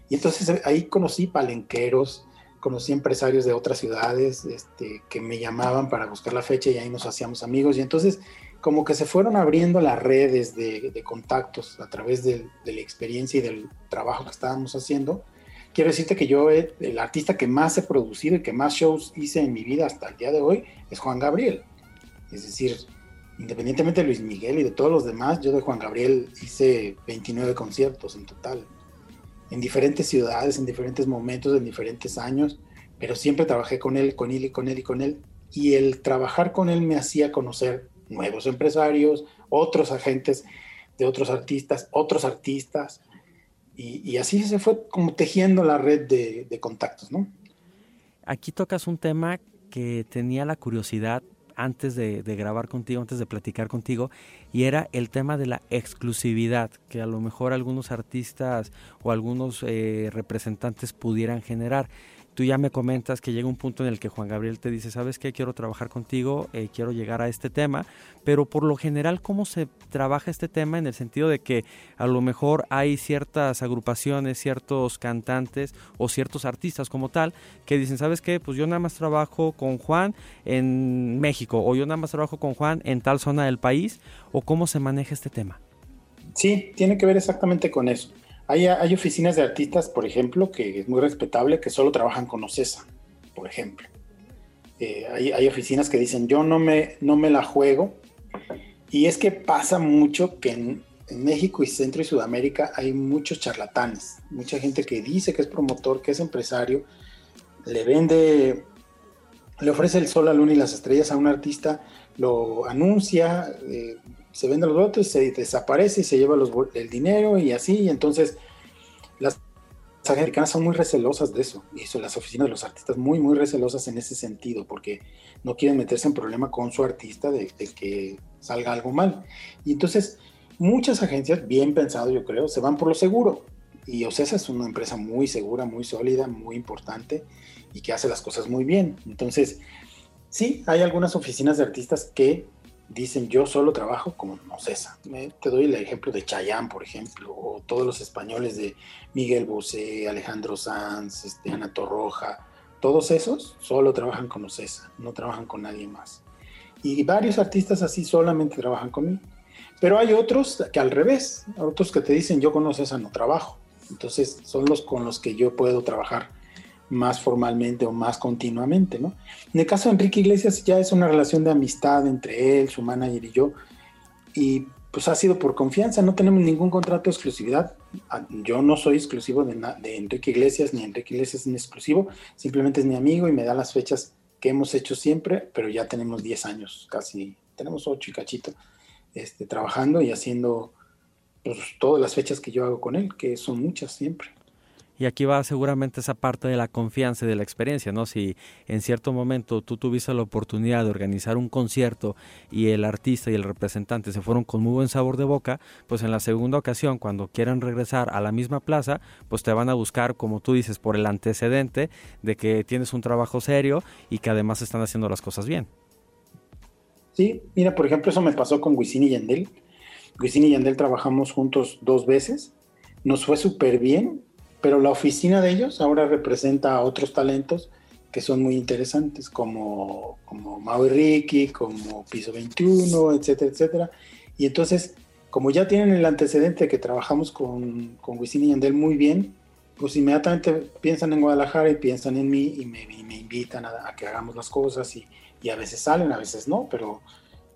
Y entonces ahí conocí palenqueros, conocí empresarios de otras ciudades este, que me llamaban para buscar la fecha y ahí nos hacíamos amigos. Y entonces como que se fueron abriendo las redes de, contactos a través de, la experiencia y del trabajo que estábamos haciendo. Quiero decirte que yo, el artista que más he producido y que más shows hice en mi vida hasta el día de hoy es Juan Gabriel. Es decir, independientemente de Luis Miguel y de todos los demás, yo de Juan Gabriel hice 29 conciertos en total, en diferentes ciudades, en diferentes momentos, en diferentes años, pero siempre trabajé con él, con él y con él y con él. Y el trabajar con él me hacía conocer nuevos empresarios, otros agentes de otros artistas, otros artistas, y, así se fue como tejiendo la red de, contactos, ¿no? Aquí tocas un tema que tenía la curiosidad antes de, grabar contigo, antes de platicar contigo, y era el tema de la exclusividad, que a lo mejor algunos artistas o algunos eh, representantes pudieran generar. Tú ya me comentas que llega un punto en el que Juan Gabriel te dice, ¿sabes qué? Quiero trabajar contigo, eh, quiero llegar a este tema, pero por lo general, ¿cómo se trabaja este tema en el sentido de que a lo mejor hay ciertas agrupaciones, ciertos cantantes o ciertos artistas como tal que dicen, ¿sabes qué? Pues yo nada más trabajo con Juan en México o yo nada más trabajo con Juan en tal zona del país o cómo se maneja este tema? Sí, tiene que ver exactamente con eso. Hay, oficinas de artistas, por ejemplo, que es muy respetable, que solo trabajan con OCESA, por ejemplo. Eh, hay, oficinas que dicen, yo no me, no me la juego. Y es que pasa mucho que en, México y Centro y Sudamérica hay muchos charlatanes, mucha gente que dice que es promotor, que es empresario, le vende, le ofrece el sol, la luna y las estrellas a un artista, lo anuncia, eh, se vende los votos, se desaparece y se lleva el dinero y así. Entonces las americanas son muy recelosas de eso. Y eso, las oficinas de los artistas muy, muy recelosas en ese sentido, porque no quieren meterse en problema con su artista de, que salga algo mal. Y entonces muchas agencias, bien pensado yo creo, se van por lo seguro. Y OCESA es una empresa muy segura, muy sólida, muy importante y que hace las cosas muy bien. Entonces, sí, hay algunas oficinas de artistas que dicen yo solo trabajo como no César. Te doy el ejemplo de Chayán, por ejemplo, o todos los españoles de Miguel Bosé, Alejandro Sanz, este, Ana Torroja, todos esos solo trabajan con Ocesa, no trabajan con nadie más. Y varios artistas así solamente trabajan conmigo. Pero hay otros que al revés, otros que te dicen yo con Ocesa no trabajo. Entonces son los con los que yo puedo trabajar más formalmente o más continuamente, ¿no? En el caso de Enrique Iglesias ya es una relación de amistad entre él, su manager y yo, y pues ha sido por confianza, no tenemos ningún contrato de exclusividad. Ah, yo no soy exclusivo de, de Enrique Iglesias, ni Enrique Iglesias es exclusivo, simplemente es mi amigo y me da las fechas que hemos hecho siempre, pero ya tenemos 10 años, casi, tenemos 8 y cachito, este, trabajando y haciendo pues, todas las fechas que yo hago con él, que son muchas siempre. Y aquí va seguramente esa parte de la confianza y de la experiencia, ¿no? Si en cierto momento tú tuviste la oportunidad de organizar un concierto y el artista y el representante se fueron con muy buen sabor de boca, pues en la segunda ocasión, cuando quieran regresar a la misma plaza, pues te van a buscar, como tú dices, por el antecedente de que tienes un trabajo serio y que además están haciendo las cosas bien. Sí, mira, por ejemplo, eso me pasó con Wisin y Yandel. Wisin y Yandel trabajamos juntos dos veces, nos fue súper bien, pero la oficina de ellos ahora representa a otros talentos que son muy interesantes, como, como Mau y Ricky, como Piso 21, etcétera, etcétera. Y entonces, como ya tienen el antecedente de que trabajamos con, con Wisin y Yandel muy bien, pues inmediatamente piensan en Guadalajara y piensan en mí y me, invitan a, que hagamos las cosas y, y, a veces salen, a veces no, pero,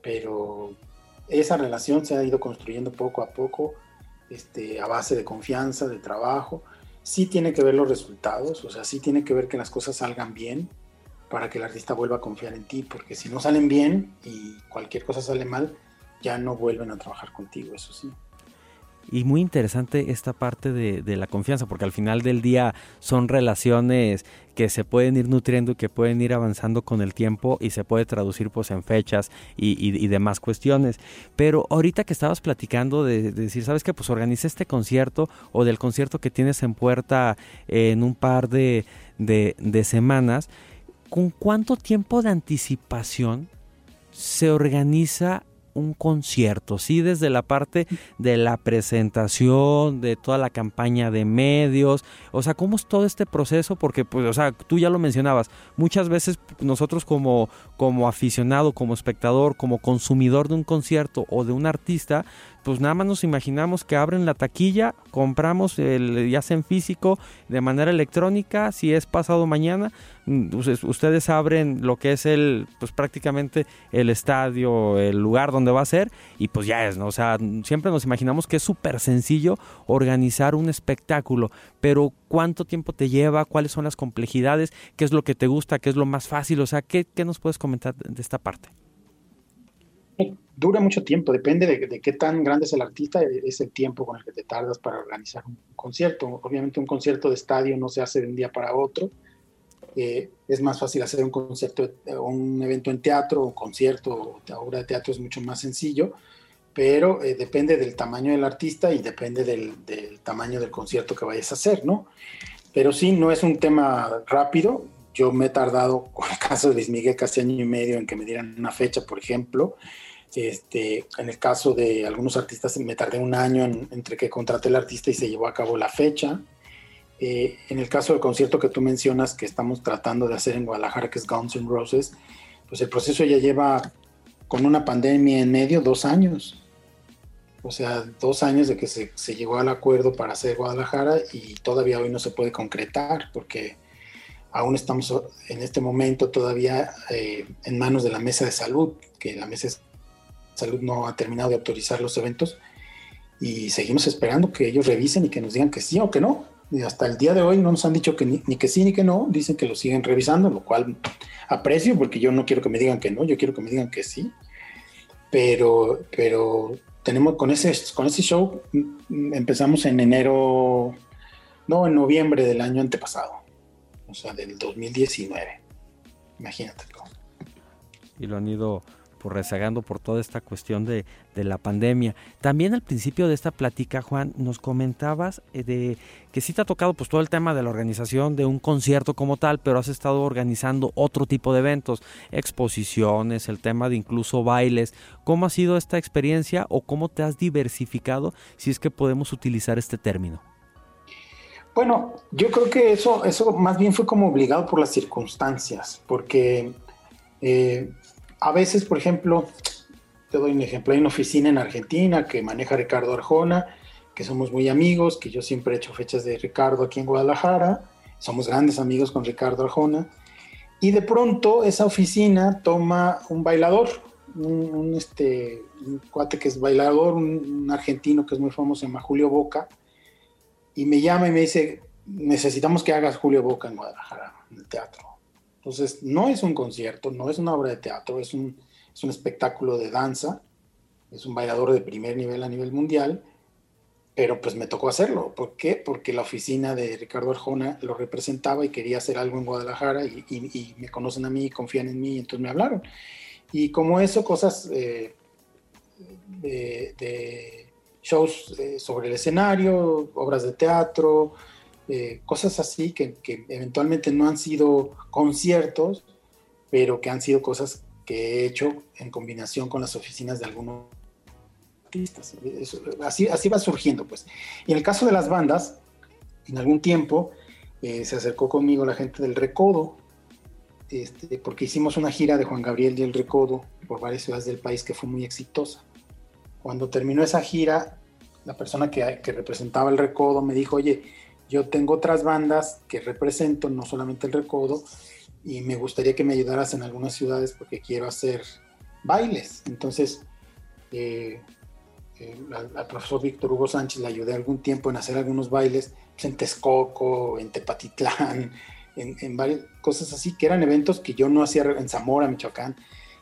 pero esa relación se ha ido construyendo poco a poco este, a base de confianza, de trabajo sí tiene que ver los resultados, o sea, sí tiene que ver que las cosas salgan bien para que el artista vuelva a confiar en ti, porque si no salen bien y cualquier cosa sale mal, ya no vuelven a trabajar contigo, eso sí. Y muy interesante esta parte de, la confianza, porque al final del día son relaciones que se pueden ir nutriendo y que pueden ir avanzando con el tiempo y se puede traducir pues en fechas y, demás cuestiones. Pero ahorita que estabas platicando de, decir, ¿sabes qué? Pues organiza este concierto o del concierto que tienes en puerta en un par de, de semanas, ¿con cuánto tiempo de anticipación se organiza un concierto? Sí, desde la parte de la presentación, de toda la campaña de medios, o sea, ¿cómo es todo este proceso? Porque, pues, o sea, tú ya lo mencionabas, muchas veces nosotros como, como aficionado, como espectador, como consumidor de un concierto o de un artista, pues nada más nos imaginamos que abren la taquilla, compramos el, ya sea en físico, de manera electrónica, si es pasado mañana, mm, ustedes abren lo que es el, pues prácticamente el estadio, el lugar donde va a ser, y pues ya es, ¿no? O sea, siempre nos imaginamos que es súper sencillo organizar un espectáculo, pero ¿cuánto tiempo te lleva? ¿Cuáles son las complejidades? ¿Qué es lo que te gusta? ¿Qué es lo más fácil? O sea, ¿qué, qué nos puedes comentar de esta parte? Dura mucho tiempo, depende de, qué tan grande es el artista, es el tiempo con el que te tardas para organizar un concierto. Obviamente un concierto de estadio no se hace de un día para otro. Eh, es más fácil hacer un concierto, un evento en teatro, un concierto obra de teatro es mucho más sencillo, pero eh, depende del tamaño del artista y depende del, tamaño del concierto que vayas a hacer, ¿no? Pero sí, no es un tema rápido. Yo me he tardado, con el caso de Luis Miguel, casi año y medio en que me dieran una fecha, por ejemplo. Este, en el caso de algunos artistas me tardé un año entre que contraté el artista y se llevó a cabo la fecha. Eh, en el caso del concierto que tú mencionas que estamos tratando de hacer en Guadalajara, que es Guns N' Roses, pues el proceso ya lleva con una pandemia en medio dos años. O sea, dos años de que se, se llegó al acuerdo para hacer Guadalajara y todavía hoy no se puede concretar porque aún estamos en este momento todavía eh, en manos de la mesa de salud, que la mesa de Salud no ha terminado de autorizar los eventos y seguimos esperando que ellos revisen y que nos digan que sí o que no. Y hasta el día de hoy no nos han dicho que ni, que sí ni que no, dicen que lo siguen revisando, lo cual aprecio porque yo no quiero que me digan que no, yo quiero que me digan que sí. Pero, pero tenemos con ese, con ese show, mm, empezamos en enero, no, en noviembre del año antepasado, o sea, del 2019. Imagínate. Y lo han ido por rezagando por toda esta cuestión de, la pandemia. También al principio de esta plática, Juan, nos comentabas eh, de que sí te ha tocado pues todo el tema de la organización de un concierto como tal, pero has estado organizando otro tipo de eventos, exposiciones, el tema de incluso bailes. ¿Cómo ha sido esta experiencia o cómo te has diversificado, si es que podemos utilizar este término? Bueno, yo creo que eso, eso más bien fue como obligado por las circunstancias, porque eh, a veces, por ejemplo, te doy un ejemplo, hay una oficina en Argentina que maneja Ricardo Arjona, que somos muy amigos, que yo siempre he hecho fechas de Ricardo aquí en Guadalajara, somos grandes amigos con Ricardo Arjona, y de pronto esa oficina toma un bailador, un, este, cuate que es bailador, un, un, argentino que es muy famoso, se llama Julio Boca, y me llama y me dice, necesitamos que hagas Julio Boca en Guadalajara, en el teatro. Entonces, no es un concierto, no es una obra de teatro, es un, es un espectáculo de danza, es un bailador de primer nivel a nivel mundial, pero pues me tocó hacerlo. ¿Por qué? Porque la oficina de Ricardo Arjona lo representaba y quería hacer algo en Guadalajara y, me conocen a mí, confían en mí, entonces me hablaron. Y como eso, cosas eh, de, shows eh, sobre el escenario, obras de teatro, eh, cosas así que, eventualmente no han sido conciertos, pero que han sido cosas que he hecho en combinación con las oficinas de algunos artistas. así, así va surgiendo, pues. Y en el caso de las bandas, en algún tiempo eh, se acercó conmigo la gente del Recodo, este, porque hicimos una gira de Juan Gabriel y el Recodo por varias ciudades del país que fue muy exitosa. Cuando terminó esa gira, la persona que, que representaba el Recodo me dijo, oye, yo tengo otras bandas que represento, no solamente el Recodo, y me gustaría que me ayudaras en algunas ciudades porque quiero hacer bailes. Entonces, eh, eh, al, profesor Víctor Hugo Sánchez le ayudé algún tiempo en hacer algunos bailes pues, en Texcoco, en Tepatitlán, en, varias cosas así, que eran eventos que yo no hacía en Zamora, Michoacán,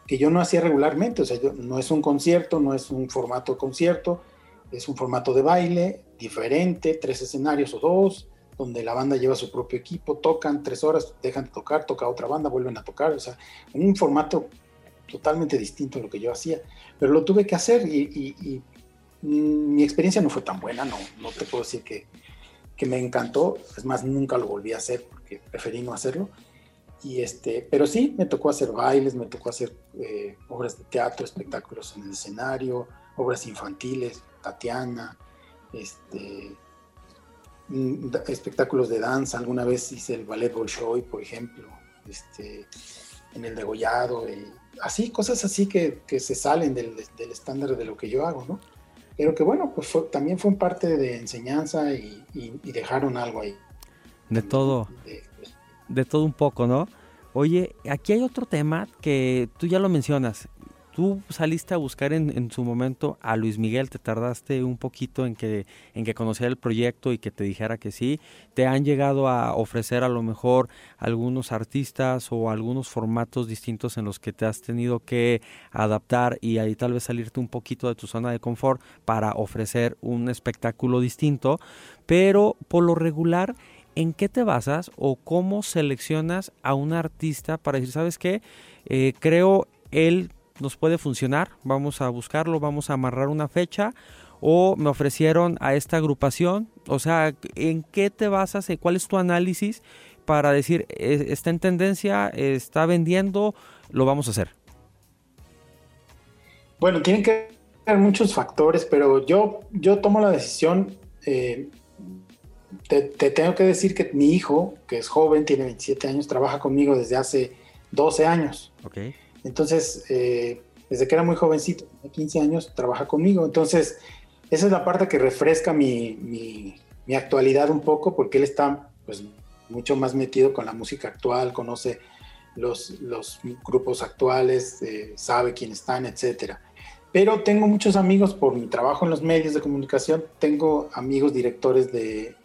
que yo no hacía regularmente. O sea, no es un concierto, no es un formato concierto, es un formato de baile diferente, tres escenarios o dos, donde la banda lleva su propio equipo, tocan tres horas, dejan de tocar, toca otra banda, vuelven a tocar, o sea, un formato totalmente distinto a lo que yo hacía, pero lo tuve que hacer y, mi experiencia no fue tan buena, no, no te puedo decir que, que, me encantó, es más, nunca lo volví a hacer porque preferí no hacerlo, Y este, pero sí, me tocó hacer bailes, me tocó hacer eh, obras de teatro, espectáculos en el escenario, obras infantiles, Tatiana, este, mm, espectáculos de danza. Alguna vez hice el ballet Bolshoi, por ejemplo, este, en el degollado, y así, cosas así que, que se salen del, del, estándar de lo que yo hago, ¿no? Pero que bueno, pues también fue parte de enseñanza y, y, dejaron algo ahí. De todo. De, de todo un poco, ¿no? Oye, aquí hay otro tema que tú ya lo mencionas. Tú saliste a buscar en, su momento a Luis Miguel, te tardaste un poquito en que, en que conociera el proyecto y que te dijera que sí. Te han llegado a ofrecer a lo mejor algunos artistas o algunos formatos distintos en los que te has tenido que adaptar y ahí tal vez salirte un poquito de tu zona de confort para ofrecer un espectáculo distinto. Pero por lo regular, ¿en qué te basas o cómo seleccionas a un artista para decir, sabes qué? Eh, creo él nos puede funcionar, vamos a buscarlo, vamos a amarrar una fecha o me ofrecieron a esta agrupación, o sea, ¿en qué te basas? ¿Cuál es tu análisis para decir, e, está en tendencia, está vendiendo, lo vamos a hacer? Bueno, tienen que haber muchos factores, pero yo, yo tomo la decisión eh, te, tengo que decir que mi hijo, que es joven, tiene 27 años, trabaja conmigo desde hace 12 años. Okay. Entonces, eh, desde que era muy jovencito, 15 años, trabaja conmigo. Entonces, esa es la parte que refresca mi, actualidad un poco, porque él está pues, mucho más metido con la música actual, conoce los, grupos actuales, eh, sabe quién están, etcétera. Pero tengo muchos amigos por mi trabajo en los medios de comunicación, tengo amigos directores de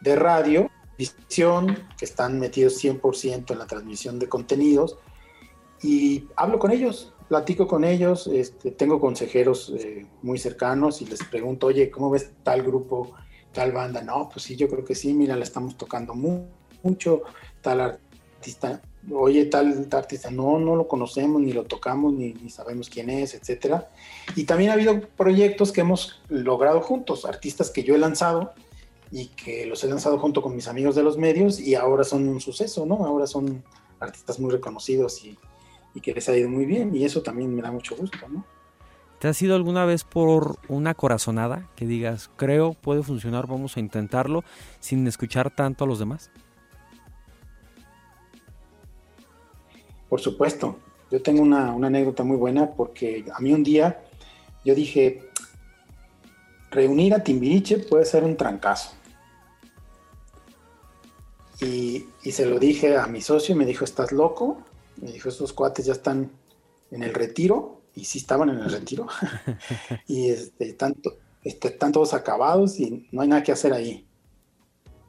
de radio, visión, que están metidos 100% en la transmisión de contenidos, y hablo con ellos, platico con ellos, este, tengo consejeros eh, muy cercanos y les pregunto, oye, ¿cómo ves tal grupo, tal banda? No, pues sí, yo creo que sí, mira, la estamos tocando mucho, tal artista, oye, tal, artista, no, no lo conocemos, ni lo tocamos, ni, ni, sabemos quién es, etcétera. Y también ha habido proyectos que hemos logrado juntos, artistas que yo he lanzado, y que los he lanzado junto con mis amigos de los medios y ahora son un suceso, ¿no? Ahora son artistas muy reconocidos y, y que les ha ido muy bien y eso también me da mucho gusto, ¿no? ¿Te has ido alguna vez por una corazonada que digas, creo, puede funcionar, vamos a intentarlo, sin escuchar tanto a los demás? Por supuesto. Yo tengo una, una anécdota muy buena porque a mí un día yo dije, reunir a Timbiriche puede ser un trancazo. Y, se lo dije a mi socio y me dijo, ¿estás loco? Me dijo, estos cuates ya están en el retiro. Y sí estaban en el retiro. y este, tanto, este, están todos acabados y no hay nada que hacer ahí.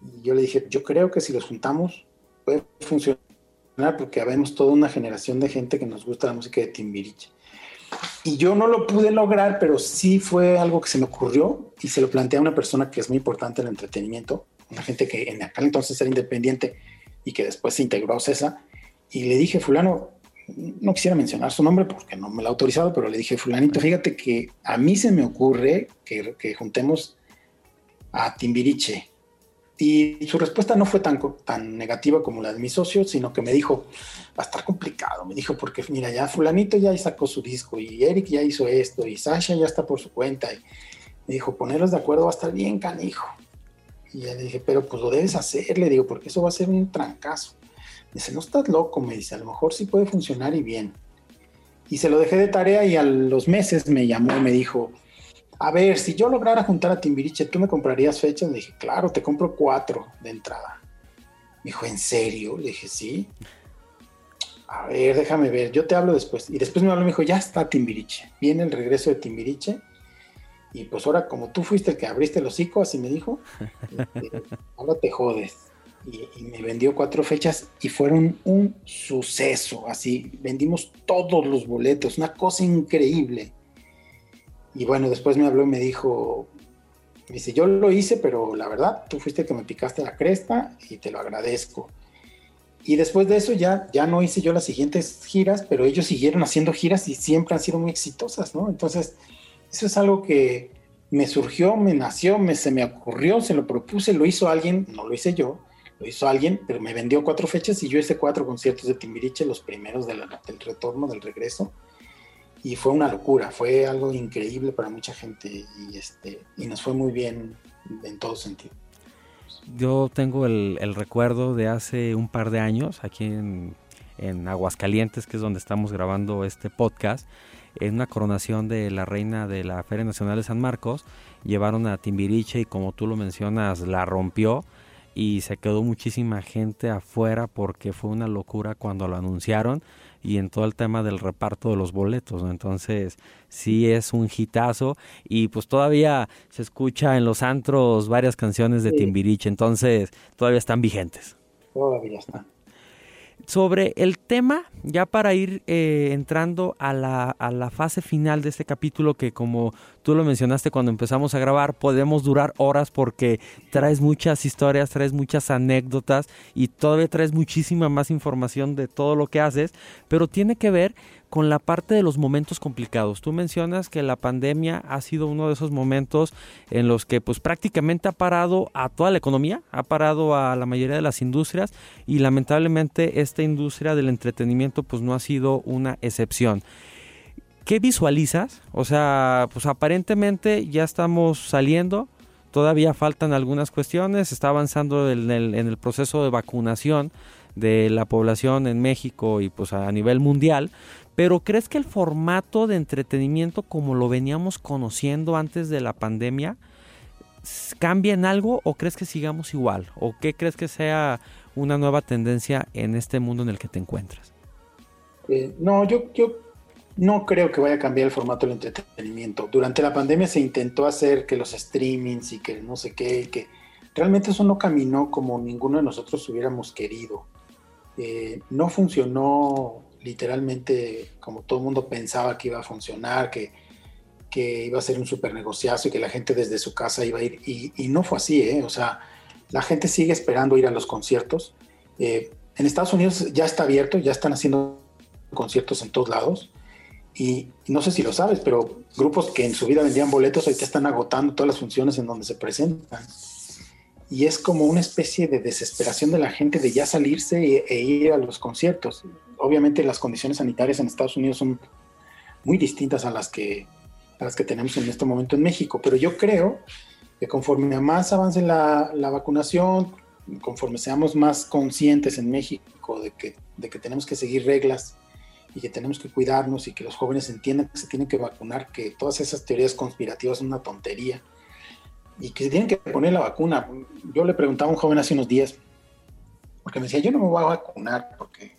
Y yo le dije, yo creo que si los juntamos puede funcionar porque habemos toda una generación de gente que nos gusta la música de Timbiriche. Y yo no lo pude lograr, pero sí fue algo que se me ocurrió y se lo planteé a una persona que es muy importante en el entretenimiento, una gente que en aquel entonces era independiente y que después se integró a CESA. Y le dije, fulano, no quisiera mencionar su nombre porque no me lo ha autorizado, pero le dije, fulanito, fíjate que a mí se me ocurre que, que juntemos a Timbiriche. Y su respuesta no fue tan, tan negativa como la de mi socio, sino que me dijo, va a estar complicado. Me dijo, porque mira, ya fulanito ya sacó su disco y Eric ya hizo esto y Sasha ya está por su cuenta. Y me dijo, ponerlos de acuerdo va a estar bien canijo. Y le dije, pero pues lo debes hacer, le digo, porque eso va a ser un trancazo. Dice, no estás loco, me dice, a lo mejor sí puede funcionar y bien. Y se lo dejé de tarea y a los meses me llamó y me dijo, a ver, si yo lograra juntar a Timbiriche, ¿tú me comprarías fechas? Le dije, claro, te compro cuatro de entrada. Me dijo, ¿en serio? Le dije, sí. A ver, déjame ver, yo te hablo después. Y después me habló y me dijo, ya está Timbiriche. Viene el regreso de Timbiriche. Y pues ahora, como tú fuiste el que abriste el hocico, así me dijo, ahora te jodes. Y, y, me vendió cuatro fechas y fueron un suceso. Así, vendimos todos los boletos, una cosa increíble. Y bueno, después me habló y me dijo, me dice, yo lo hice, pero la verdad, tú fuiste el que me picaste la cresta y te lo agradezco. Y después de eso ya, ya no hice yo las siguientes giras, pero ellos siguieron haciendo giras y siempre han sido muy exitosas, ¿no? Entonces, eso es algo que me surgió, me nació, me, se me ocurrió, se lo propuse, lo hizo alguien, no lo hice yo, lo hizo alguien, pero me vendió cuatro fechas y yo hice cuatro conciertos de Timbiriche, los primeros del retorno, del regreso. Y fue una locura, fue algo increíble para mucha gente y, este, y nos fue muy bien en todo sentido. Yo tengo el, recuerdo de hace un par de años, aquí en, en Aguascalientes, que es donde estamos grabando este podcast, en una coronación de la reina de la Feria Nacional de San Marcos, llevaron a Timbiriche y como tú lo mencionas, la rompió y se quedó muchísima gente afuera porque fue una locura cuando lo anunciaron y en todo el tema del reparto de los boletos. Entonces, sí es un hitazo y pues todavía se escucha en los antros varias canciones de Timbiriche, entonces todavía están vigentes. Todavía están sobre el tema, ya para ir eh, entrando a la, a la, fase final de este capítulo, que como tú lo mencionaste cuando empezamos a grabar, podemos durar horas porque traes muchas historias, traes muchas anécdotas y todavía traes muchísima más información de todo lo que haces, pero tiene que ver con la parte de los momentos complicados. Tú mencionas que la pandemia ha sido uno de esos momentos en los que pues prácticamente ha parado a toda la economía, ha parado a la mayoría de las industrias y lamentablemente esta industria del entretenimiento pues no ha sido una excepción. ¿Qué visualizas? O sea, pues aparentemente ya estamos saliendo, todavía faltan algunas cuestiones, está avanzando en el, proceso de vacunación de la población en México y pues a nivel mundial, pero ¿crees que el formato de entretenimiento como lo veníamos conociendo antes de la pandemia cambia en algo o crees que sigamos igual? ¿O qué crees que sea una nueva tendencia en este mundo en el que te encuentras? Eh, no, yo, yo no creo que vaya a cambiar el formato del entretenimiento. Durante la pandemia se intentó hacer que los streamings y que no sé qué, que realmente eso no caminó como ninguno de nosotros hubiéramos querido. Eh, no funcionó literalmente como todo el mundo pensaba que iba a funcionar, que, que iba a ser un super negociazo y que la gente desde su casa iba a ir. Y, no fue así, ¿eh? O sea, la gente sigue esperando ir a los conciertos. Eh, en Estados Unidos ya está abierto, ya están haciendo conciertos en todos lados. Y, no sé si lo sabes, pero grupos que en su vida vendían boletos ahorita están agotando todas las funciones en donde se presentan. Y es como una especie de desesperación de la gente de ya salirse e, e ir a los conciertos obviamente las condiciones sanitarias en Estados Unidos son muy distintas a las que, las que tenemos en este momento en México, pero yo creo que conforme más avance la, la vacunación, conforme seamos más conscientes en México de que, de que tenemos que seguir reglas y que tenemos que cuidarnos y que los jóvenes entiendan que se tienen que vacunar, que todas esas teorías conspirativas son una tontería y que se tienen que poner la vacuna. Yo le preguntaba a un joven hace unos días, porque me decía, yo no me voy a vacunar porque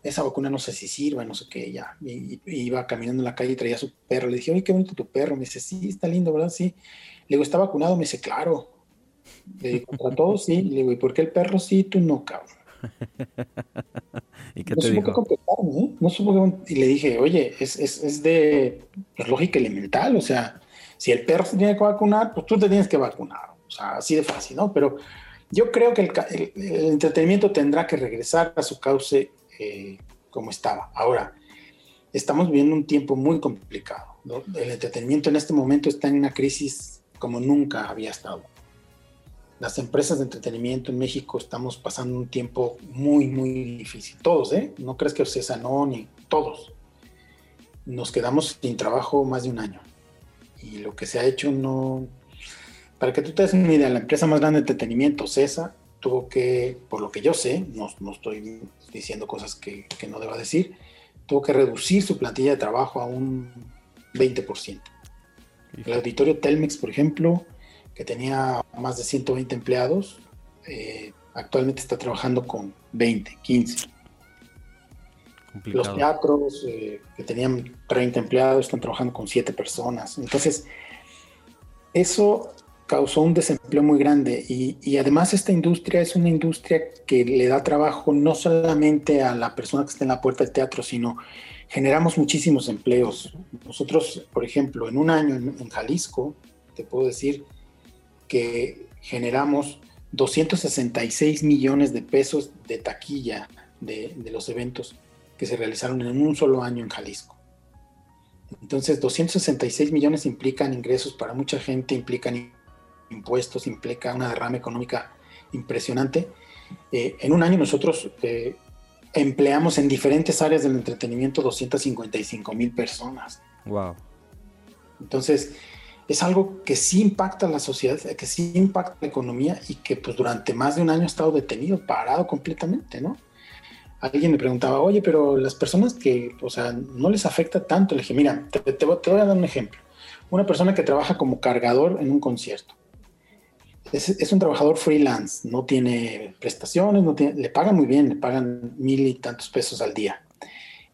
esa vacuna no sé si sirva, no sé qué, ya. Y, iba caminando en la calle y traía su perro. Le dije, oye, qué bonito tu perro. Me dice, sí, está lindo, ¿verdad? Sí. Le digo, ¿está vacunado? Me dice, claro. Le digo, ¿contra todos? Sí. Le digo, ¿y por qué el perro sí, tú no, cabrón? ¿Y qué no te dijo? ¿eh? No supo qué... Y le dije, oye, es, es, es de pues, lógica elemental. O sea, si el perro se tiene que vacunar, pues tú te tienes que vacunar. O sea, así de fácil, ¿no? Pero yo creo que el, el entretenimiento tendrá que regresar a su cauce eh, como estaba. Ahora, estamos viviendo un tiempo muy complicado. El entretenimiento en este momento está en una crisis como nunca había estado. Las empresas de entretenimiento en México estamos pasando un tiempo muy, muy difícil. Todos, ¿eh? No crees que sea no, ni todos. Nos quedamos sin trabajo más de un año. Y lo que se ha hecho no... Para que tú te des una idea, la empresa más grande de entretenimiento, CESA, tuvo que, por lo que yo sé, no, no estoy diciendo cosas que, que, no deba decir, tuvo que reducir su plantilla de trabajo a un 20%. El auditorio Telmex, por ejemplo, que tenía más de 120 empleados, eh, actualmente está trabajando con 20, 15. Complicado. Los teatros eh, que tenían 30 empleados están trabajando con 7 personas. Entonces, eso causó un desempleo muy grande y, y, además esta industria es una industria que le da trabajo no solamente a la persona que está en la puerta del teatro, sino generamos muchísimos empleos. Nosotros, por ejemplo, en un año en, en Jalisco, te puedo decir que generamos 266 millones de pesos de taquilla de, de los eventos que se realizaron en un solo año en Jalisco. Entonces, 266 millones implican ingresos para mucha gente, implican impuestos, implica una derrama económica impresionante. Eh, en un año nosotros eh, empleamos en diferentes áreas del entretenimiento 255 mil personas. Wow. Entonces, es algo que sí impacta a la sociedad, que sí impacta la economía y que pues durante más de un año ha estado detenido, parado completamente, ¿no? Alguien me preguntaba, oye, pero las personas que, o sea, no les afecta tanto. Le dije, mira, te voy a dar un ejemplo. Una persona que trabaja como cargador en un concierto es, un trabajador freelance, no tiene prestaciones, no tiene, le pagan muy bien, le pagan mil y tantos pesos al día.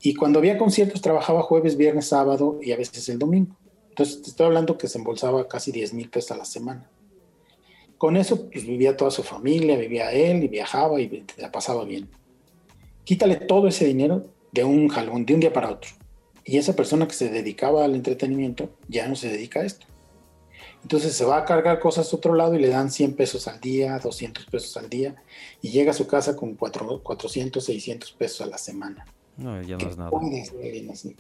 Y cuando había conciertos trabajaba jueves, viernes, sábado y a veces el domingo. Entonces te estoy hablando que se embolsaba casi 10 mil pesos a la semana. Con eso pues, vivía toda su familia, vivía él y viajaba y la pasaba bien. Quítale todo ese dinero de un jalón, de un día para otro. Y esa persona que se dedicaba al entretenimiento ya no se dedica a esto. Entonces se va a cargar cosas a otro lado y le dan 100 pesos al día, 200 pesos al día y llega a su casa con 400, 600 pesos a la semana. No, ya no es nada.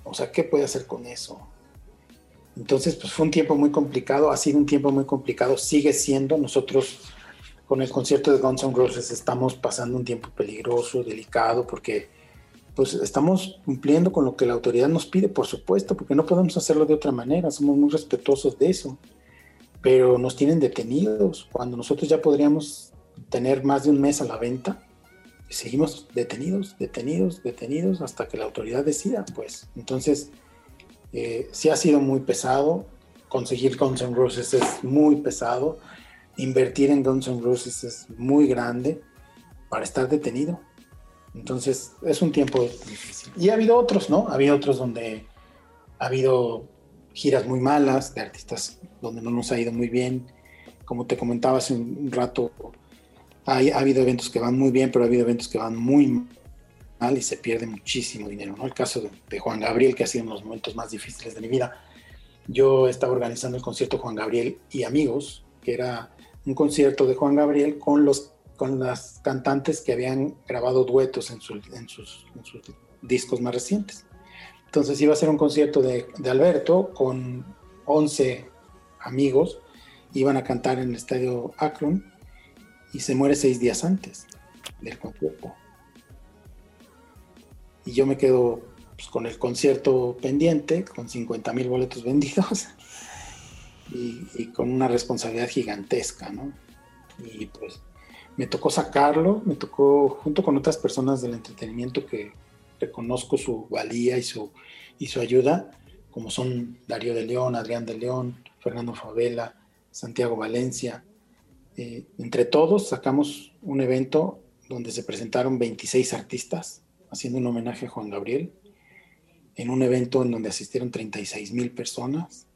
O sea, ¿qué puede hacer con eso? Entonces, pues fue un tiempo muy complicado, ha sido un tiempo muy complicado, sigue siendo. Nosotros con el concierto de Guns N' Roses estamos pasando un tiempo peligroso, delicado, porque pues estamos cumpliendo con lo que la autoridad nos pide, por supuesto, porque no podemos hacerlo de otra manera, somos muy respetuosos de eso pero nos tienen detenidos cuando nosotros ya podríamos tener más de un mes a la venta. Seguimos detenidos, detenidos, detenidos hasta que la autoridad decida, pues. Entonces, eh, sí ha sido muy pesado. Conseguir Guns N' Roses es muy pesado. Invertir en Guns N' Roses es muy grande para estar detenido. Entonces, es un tiempo difícil. Y ha habido otros, ¿no? Ha habido otros donde ha habido giras muy malas de artistas donde no nos ha ido muy bien. Como te comentaba hace un rato, ha, habido eventos que van muy bien, pero ha habido eventos que van muy y se pierde muchísimo dinero. ¿no? El caso de, Juan Gabriel, que ha sido uno de los momentos más difíciles de mi vida. Yo estaba organizando el concierto Juan Gabriel y Amigos, que era un concierto de Juan Gabriel con, los, con las cantantes que habían grabado duetos en, en, sus, en sus discos más recientes. Entonces iba a ser un concierto de, Alberto con 11 amigos, iban a cantar en el estadio Akron y se muere seis días antes del concierto. Y yo me quedo pues, con el concierto pendiente, con 50 mil boletos vendidos y, y, con una responsabilidad gigantesca, ¿no? Y pues me tocó sacarlo, me tocó junto con otras personas del entretenimiento que, reconozco su valía y su, y su ayuda, como son Darío de León, Adrián de León, Fernando Favela, Santiago Valencia. Eh, entre todos sacamos un evento donde se presentaron 26 artistas haciendo un homenaje a Juan Gabriel, en un evento en donde asistieron 36 mil personas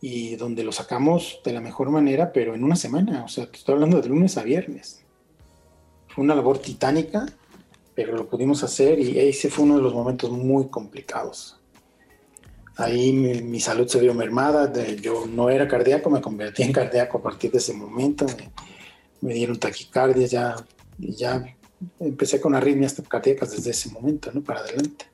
y donde lo sacamos de la mejor manera, pero en una semana, o sea, estoy hablando de lunes a viernes. Fue una labor titánica pero lo pudimos hacer y ese fue uno de los momentos muy complicados. Ahí mi, salud se vio mermada, yo no era cardíaco, me convertí en cardíaco a partir de ese momento, me, dieron taquicardia, ya, ya empecé con arritmias cardíacas desde ese momento, ¿no? Para adelante.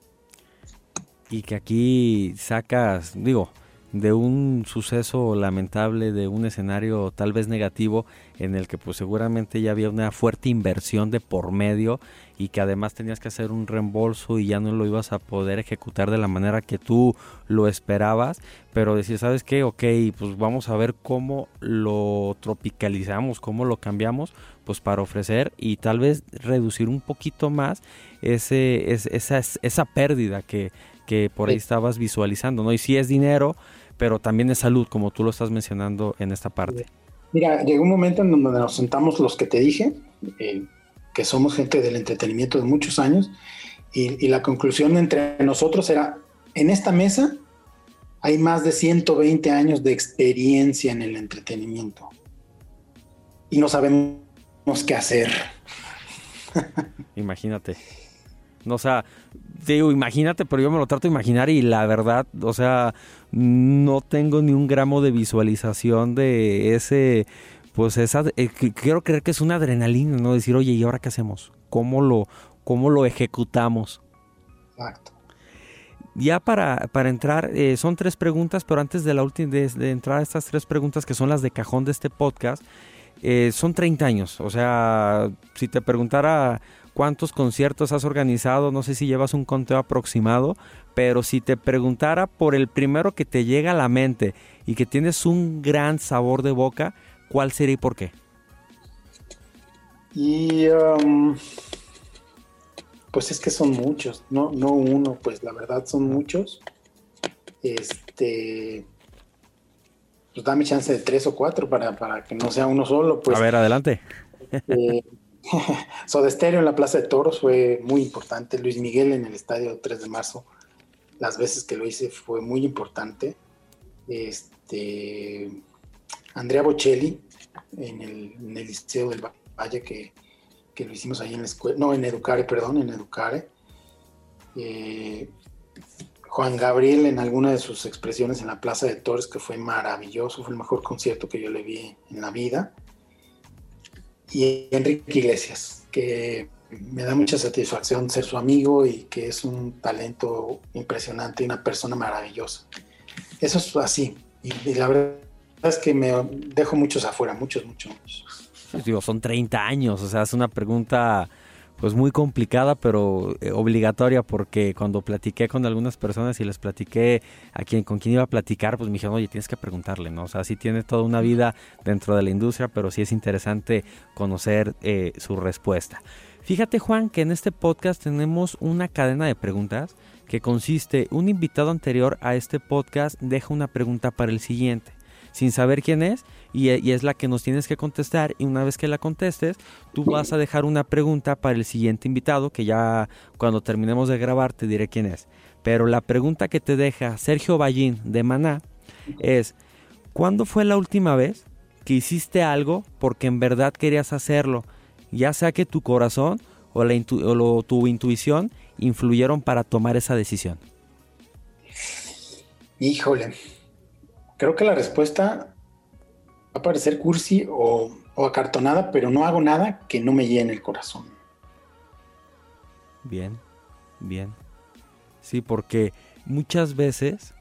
Y que aquí sacas, digo, de un suceso lamentable, de un escenario tal vez negativo en el que pues seguramente ya había una fuerte inversión de por medio y que además tenías que hacer un reembolso y ya no lo ibas a poder ejecutar de la manera que tú lo esperabas, pero decir, ¿sabes qué? Ok, pues vamos a ver cómo lo tropicalizamos, cómo lo cambiamos, pues para ofrecer y tal vez reducir un poquito más ese, esa, esa pérdida que, que por ahí estabas visualizando, ¿no? Y si es dinero, pero también es salud, como tú lo estás mencionando en esta parte. Mira, llegó un momento en donde nos sentamos los que te dije, eh, que somos gente del entretenimiento de muchos años, y, la conclusión entre nosotros era, en esta mesa hay más de 120 años de experiencia en el entretenimiento, y no sabemos qué hacer. Imagínate. O sea, digo, imagínate, pero yo me lo trato de imaginar y la verdad, o sea, no tengo ni un gramo de visualización de ese, pues esa, eh, quiero creer que es una adrenalina, ¿no? Decir, oye, ¿y ahora qué hacemos? ¿Cómo lo, cómo lo ejecutamos? Exacto. Ya para, para entrar, eh, son tres preguntas, pero antes de la última de, de entrar a estas tres preguntas que son las de cajón de este podcast, eh, son 30 años. O sea, si te preguntara cuántos conciertos has organizado, no sé si llevas un conteo aproximado, pero si te preguntara por el primero que te llega a la mente y que tienes un gran sabor de boca, ¿cuál sería y por qué? Y um, pues es que son muchos, no, no uno, pues la verdad son muchos. Este, pues dame chance de tres o cuatro para, para que no sea uno solo. Pues, a ver, adelante. Eh, Soda en la Plaza de Toros fue muy importante. Luis Miguel en el estadio 3 de marzo, las veces que lo hice fue muy importante. Este, Andrea Bocelli en el, en el Liceo del Valle, que, que, lo hicimos ahí en la escuela, no, en Educare, perdón, en Educare. Eh, Juan Gabriel en alguna de sus expresiones en la Plaza de Toros, que fue maravilloso, fue el mejor concierto que yo le vi en la vida y Enrique Iglesias, que me da mucha satisfacción ser su amigo y que es un talento impresionante y una persona maravillosa. Eso es así. Y, la verdad es que me dejo muchos afuera, muchos, muchos, muchos. Digo, son 30 años, o sea, es una pregunta pues muy complicada, pero eh, obligatoria, porque cuando platiqué con algunas personas y les platiqué a quien con quién iba a platicar, pues me dijeron, oye, tienes que preguntarle, ¿no? O sea, sí tiene toda una vida dentro de la industria, pero sí es interesante conocer eh, su respuesta. Fíjate, Juan, que en este podcast tenemos una cadena de preguntas que consiste, un invitado anterior a este podcast deja una pregunta para el siguiente sin saber quién es y, es la que nos tienes que contestar y una vez que la contestes tú vas a dejar una pregunta para el siguiente invitado que ya cuando terminemos de grabar te diré quién es. Pero la pregunta que te deja Sergio Ballín de Maná es ¿cuándo fue la última vez que hiciste algo porque en verdad querías hacerlo? Ya sea que tu corazón o, la o tu intuición influyeron para tomar esa decisión. Híjole, Creo que la respuesta va a parecer cursi o, acartonada, pero no hago nada que no me llene el corazón. Bien, bien. Sí, porque muchas veces,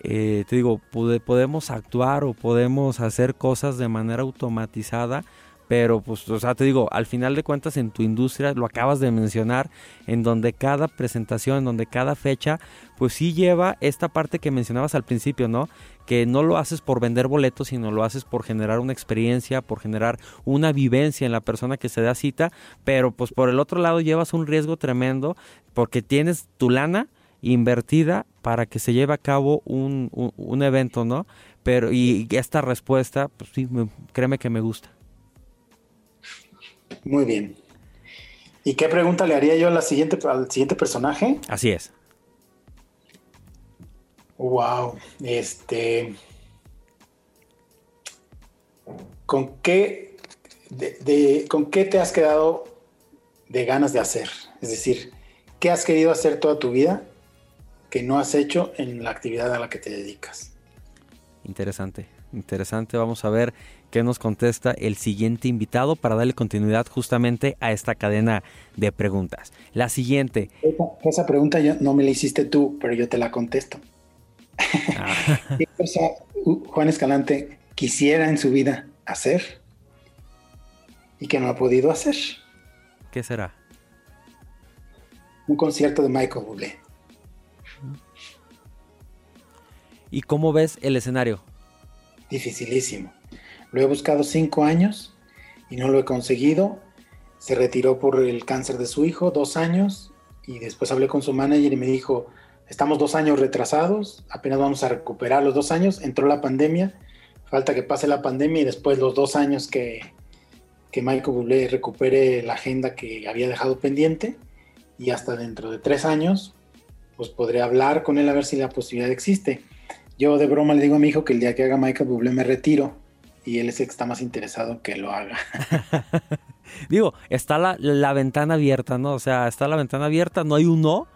eh, te digo, podemos actuar o podemos hacer cosas de manera automatizada pero pues, o sea, te digo, al final de cuentas en tu industria, lo acabas de mencionar, en donde cada presentación, en donde cada fecha, pues sí lleva esta parte que mencionabas al principio, ¿no? Que no lo haces por vender boletos, sino lo haces por generar una experiencia, por generar una vivencia en la persona que se da cita, pero pues por el otro lado llevas un riesgo tremendo porque tienes tu lana invertida para que se lleve a cabo un, un, evento, ¿no? Pero y esta respuesta, pues sí, créeme que me gusta. Muy bien. ¿Y qué pregunta le haría yo a la siguiente, al siguiente personaje? Así es. Wow. Este. ¿Con qué, de, ¿Con qué te has quedado de ganas de hacer? Es decir, ¿qué has querido hacer toda tu vida que no has hecho en la actividad a la que te dedicas? Interesante, interesante. Vamos a ver qué nos contesta el siguiente invitado para darle continuidad justamente a esta cadena de preguntas. La siguiente. Esa, pregunta no me la hiciste tú, pero yo te la contesto. Ah. ¿Qué cosa Juan Escalante quisiera en su vida hacer y que no ha podido hacer? ¿Qué será? Un concierto de Michael Bublé. ¿Y cómo ves el escenario? Dificilísimo. Lo he buscado cinco años y no lo he conseguido. Se retiró por el cáncer de su hijo, dos años, y después hablé con su manager y me dijo, estamos dos años retrasados, apenas vamos a recuperar los dos años, entró la pandemia, falta que pase la pandemia y después los dos años que, que Michael Bublé recupere la agenda que había dejado pendiente y hasta dentro de tres años, pues podré hablar con él a ver si la posibilidad existe. Yo de broma le digo a mi hijo que el día que haga Michael Bublé me retiro y él es el que está más interesado que lo haga. Digo, está la, ventana abierta, ¿no? O sea, está la ventana abierta, no hay un no.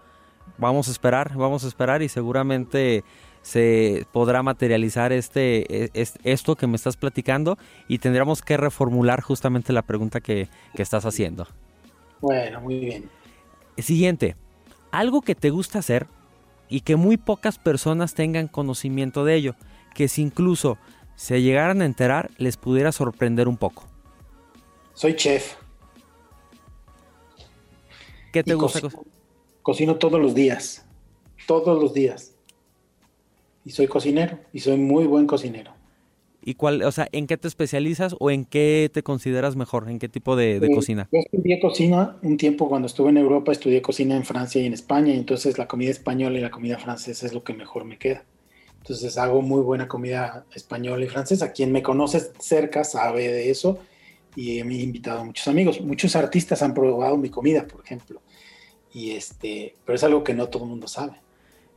Vamos a esperar, vamos a esperar y seguramente se podrá materializar este, e, esto que me estás platicando y tendríamos que reformular justamente la pregunta que, que estás haciendo. Bueno, muy bien. Siguiente, algo que te gusta hacer y que muy pocas personas tengan conocimiento de ello, que si incluso se llegaran a enterar, les pudiera sorprender un poco? Soy chef. ¿Qué te gusta? Cocino todos los días. Todos los días. Y soy cocinero. Y soy muy buen cocinero. ¿Y cuál, o sea, en qué te especializas o en qué te consideras mejor? ¿En qué tipo de, Eh, cocina? Yo estudié cocina un tiempo cuando estuve en Europa, estudié cocina en Francia y en España, y entonces la comida española y la comida francesa es lo que mejor me queda. Entonces hago muy buena comida española y francesa. Quien me conoce cerca sabe de eso y me he invitado a muchos amigos. Muchos artistas han probado mi comida, por ejemplo. Y este, pero es algo que no todo el mundo sabe.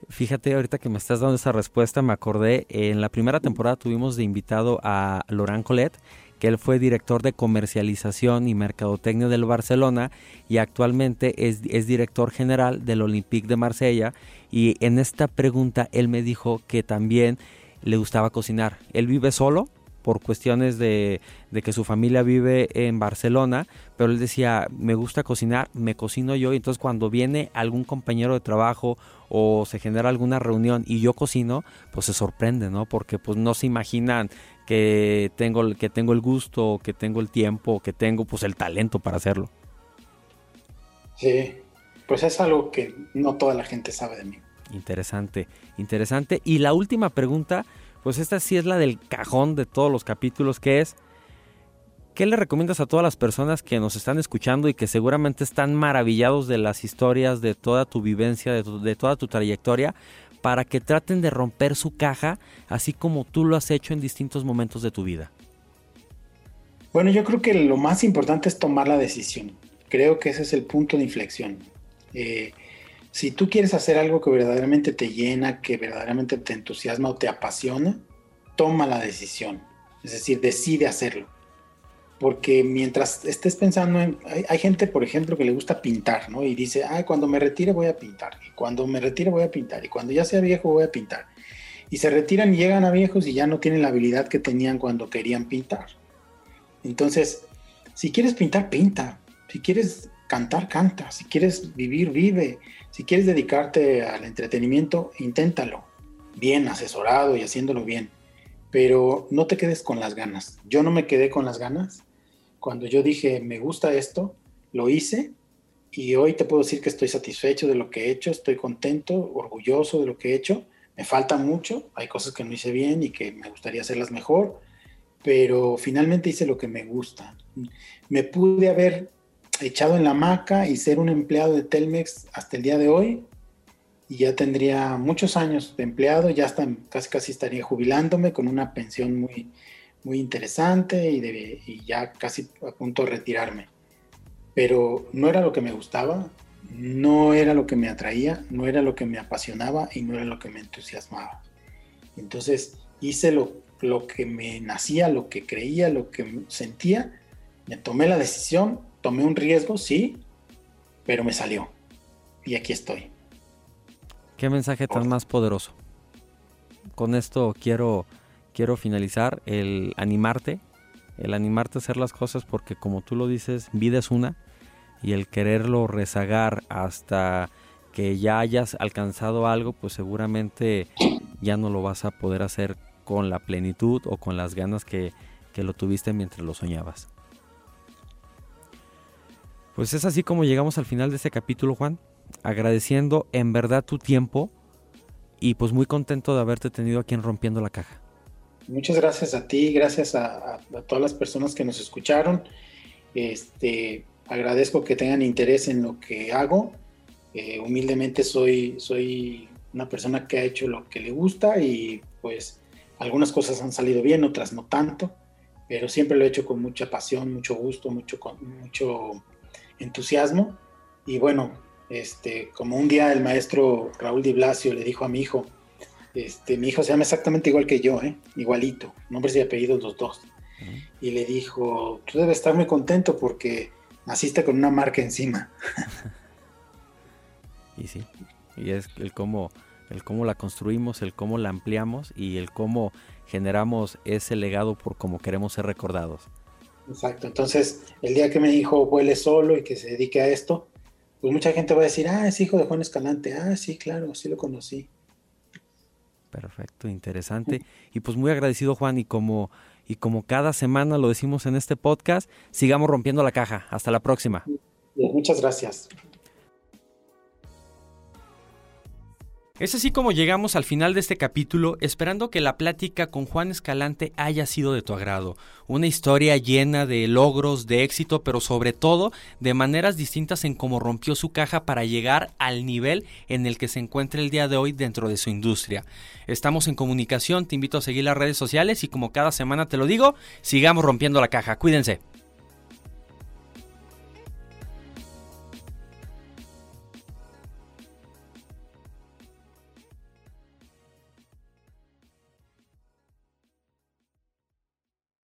Fíjate, ahorita que me estás dando esa respuesta, me acordé, en la primera temporada tuvimos de invitado a Laurent Collet, que él fue director de comercialización y mercadotecnia del Barcelona y actualmente es, es director general del Olympique de Marsella. Y en esta pregunta él me dijo que también le gustaba cocinar. Él vive solo, por cuestiones de, de, que su familia vive en Barcelona, pero él decía, me gusta cocinar, me cocino yo, y entonces cuando viene algún compañero de trabajo o se genera alguna reunión y yo cocino, pues se sorprende, ¿no? Porque pues no se imaginan que tengo, que tengo el gusto, que tengo el tiempo, que tengo pues el talento para hacerlo. Sí, pues es algo que no toda la gente sabe de mí. Interesante, interesante. Y la última pregunta, pues esta sí es la del cajón de todos los capítulos, que es, ¿qué le recomiendas a todas las personas que nos están escuchando y que seguramente están maravillados de las historias, de toda tu vivencia, de, de toda tu trayectoria, para que traten de romper su caja, así como tú lo has hecho en distintos momentos de tu vida? Bueno, yo creo que lo más importante es tomar la decisión. Creo que ese es el punto de inflexión. Eh, si tú quieres hacer algo que verdaderamente te llena, que verdaderamente te entusiasma o te apasiona, toma la decisión. Es decir, decide hacerlo. Porque mientras estés pensando en... Hay, hay, gente, por ejemplo, que le gusta pintar, ¿no? Y dice, ay, cuando me retire voy a pintar. Y cuando me retire voy a pintar. Y cuando ya sea viejo voy a pintar. Y se retiran y llegan a viejos y ya no tienen la habilidad que tenían cuando querían pintar. Entonces, si quieres pintar, pinta. Si quieres cantar, canta. Si quieres vivir, vive. Si quieres dedicarte al entretenimiento, inténtalo. Bien, asesorado y haciéndolo bien. Pero no te quedes con las ganas. Yo no me quedé con las ganas. Cuando yo dije, me gusta esto, lo hice. Y hoy te puedo decir que estoy satisfecho de lo que he hecho. Estoy contento, orgulloso de lo que he hecho. Me falta mucho. Hay cosas que no hice bien y que me gustaría hacerlas mejor. Pero finalmente hice lo que me gusta. Me pude haber echado en la hamaca y ser un empleado de Telmex hasta el día de hoy y ya tendría muchos años de empleado, ya hasta casi casi estaría jubilándome con una pensión muy, muy interesante y, y ya casi a punto de retirarme. Pero no era lo que me gustaba, no era lo que me atraía, no era lo que me apasionaba y no era lo que me entusiasmaba. Entonces hice lo, lo que me nacía, lo que creía, lo que sentía, me tomé la decisión, tomé un riesgo, sí, pero me salió. Y aquí estoy. Qué mensaje tan más poderoso. Con esto quiero, quiero finalizar el animarte, el animarte a hacer las cosas porque como tú lo dices, vida es una y el quererlo rezagar hasta que ya hayas alcanzado algo, pues seguramente ya no lo vas a poder hacer con la plenitud o con las ganas que, que lo tuviste mientras lo soñabas. Pues es así como llegamos al final de este capítulo, Juan. Agradeciendo en verdad tu tiempo y pues muy contento de haberte tenido aquí en Rompiendo la Caja. Muchas gracias a ti, gracias a, todas las personas que nos escucharon. Este, agradezco que tengan interés en lo que hago. Eh, humildemente soy, soy una persona que ha hecho lo que le gusta y pues algunas cosas han salido bien, otras no tanto, pero siempre lo he hecho con mucha pasión, mucho gusto, mucho, mucho entusiasmo. Y bueno, este, como un día el maestro Raúl Di Blasio le dijo a mi hijo, este, mi hijo se llama exactamente igual que yo, ¿eh? igualito, nombres y apellidos los dos. Uh -huh. Y le dijo, tú debes estar muy contento porque naciste con una marca encima. y sí, y es el cómo, el cómo la construimos, el cómo la ampliamos y el cómo generamos ese legado por cómo queremos ser recordados. Exacto, entonces el día que me dijo vuele solo y que se dedique a esto, pues mucha gente va a decir, ah, es hijo de Juan Escalante, ah, sí, claro, sí lo conocí. Perfecto, interesante. Y pues muy agradecido Juan y como y como cada semana lo decimos en este podcast, sigamos rompiendo la caja. Hasta la próxima. Muchas gracias. Es así como llegamos al final de este capítulo, esperando que la plática con Juan Escalante haya sido de tu agrado. Una historia llena de logros, de éxito, pero sobre todo de maneras distintas en cómo rompió su caja para llegar al nivel en el que se encuentra el día de hoy dentro de su industria. Estamos en comunicación, te invito a seguir las redes sociales y como cada semana te lo digo, sigamos rompiendo la caja. Cuídense.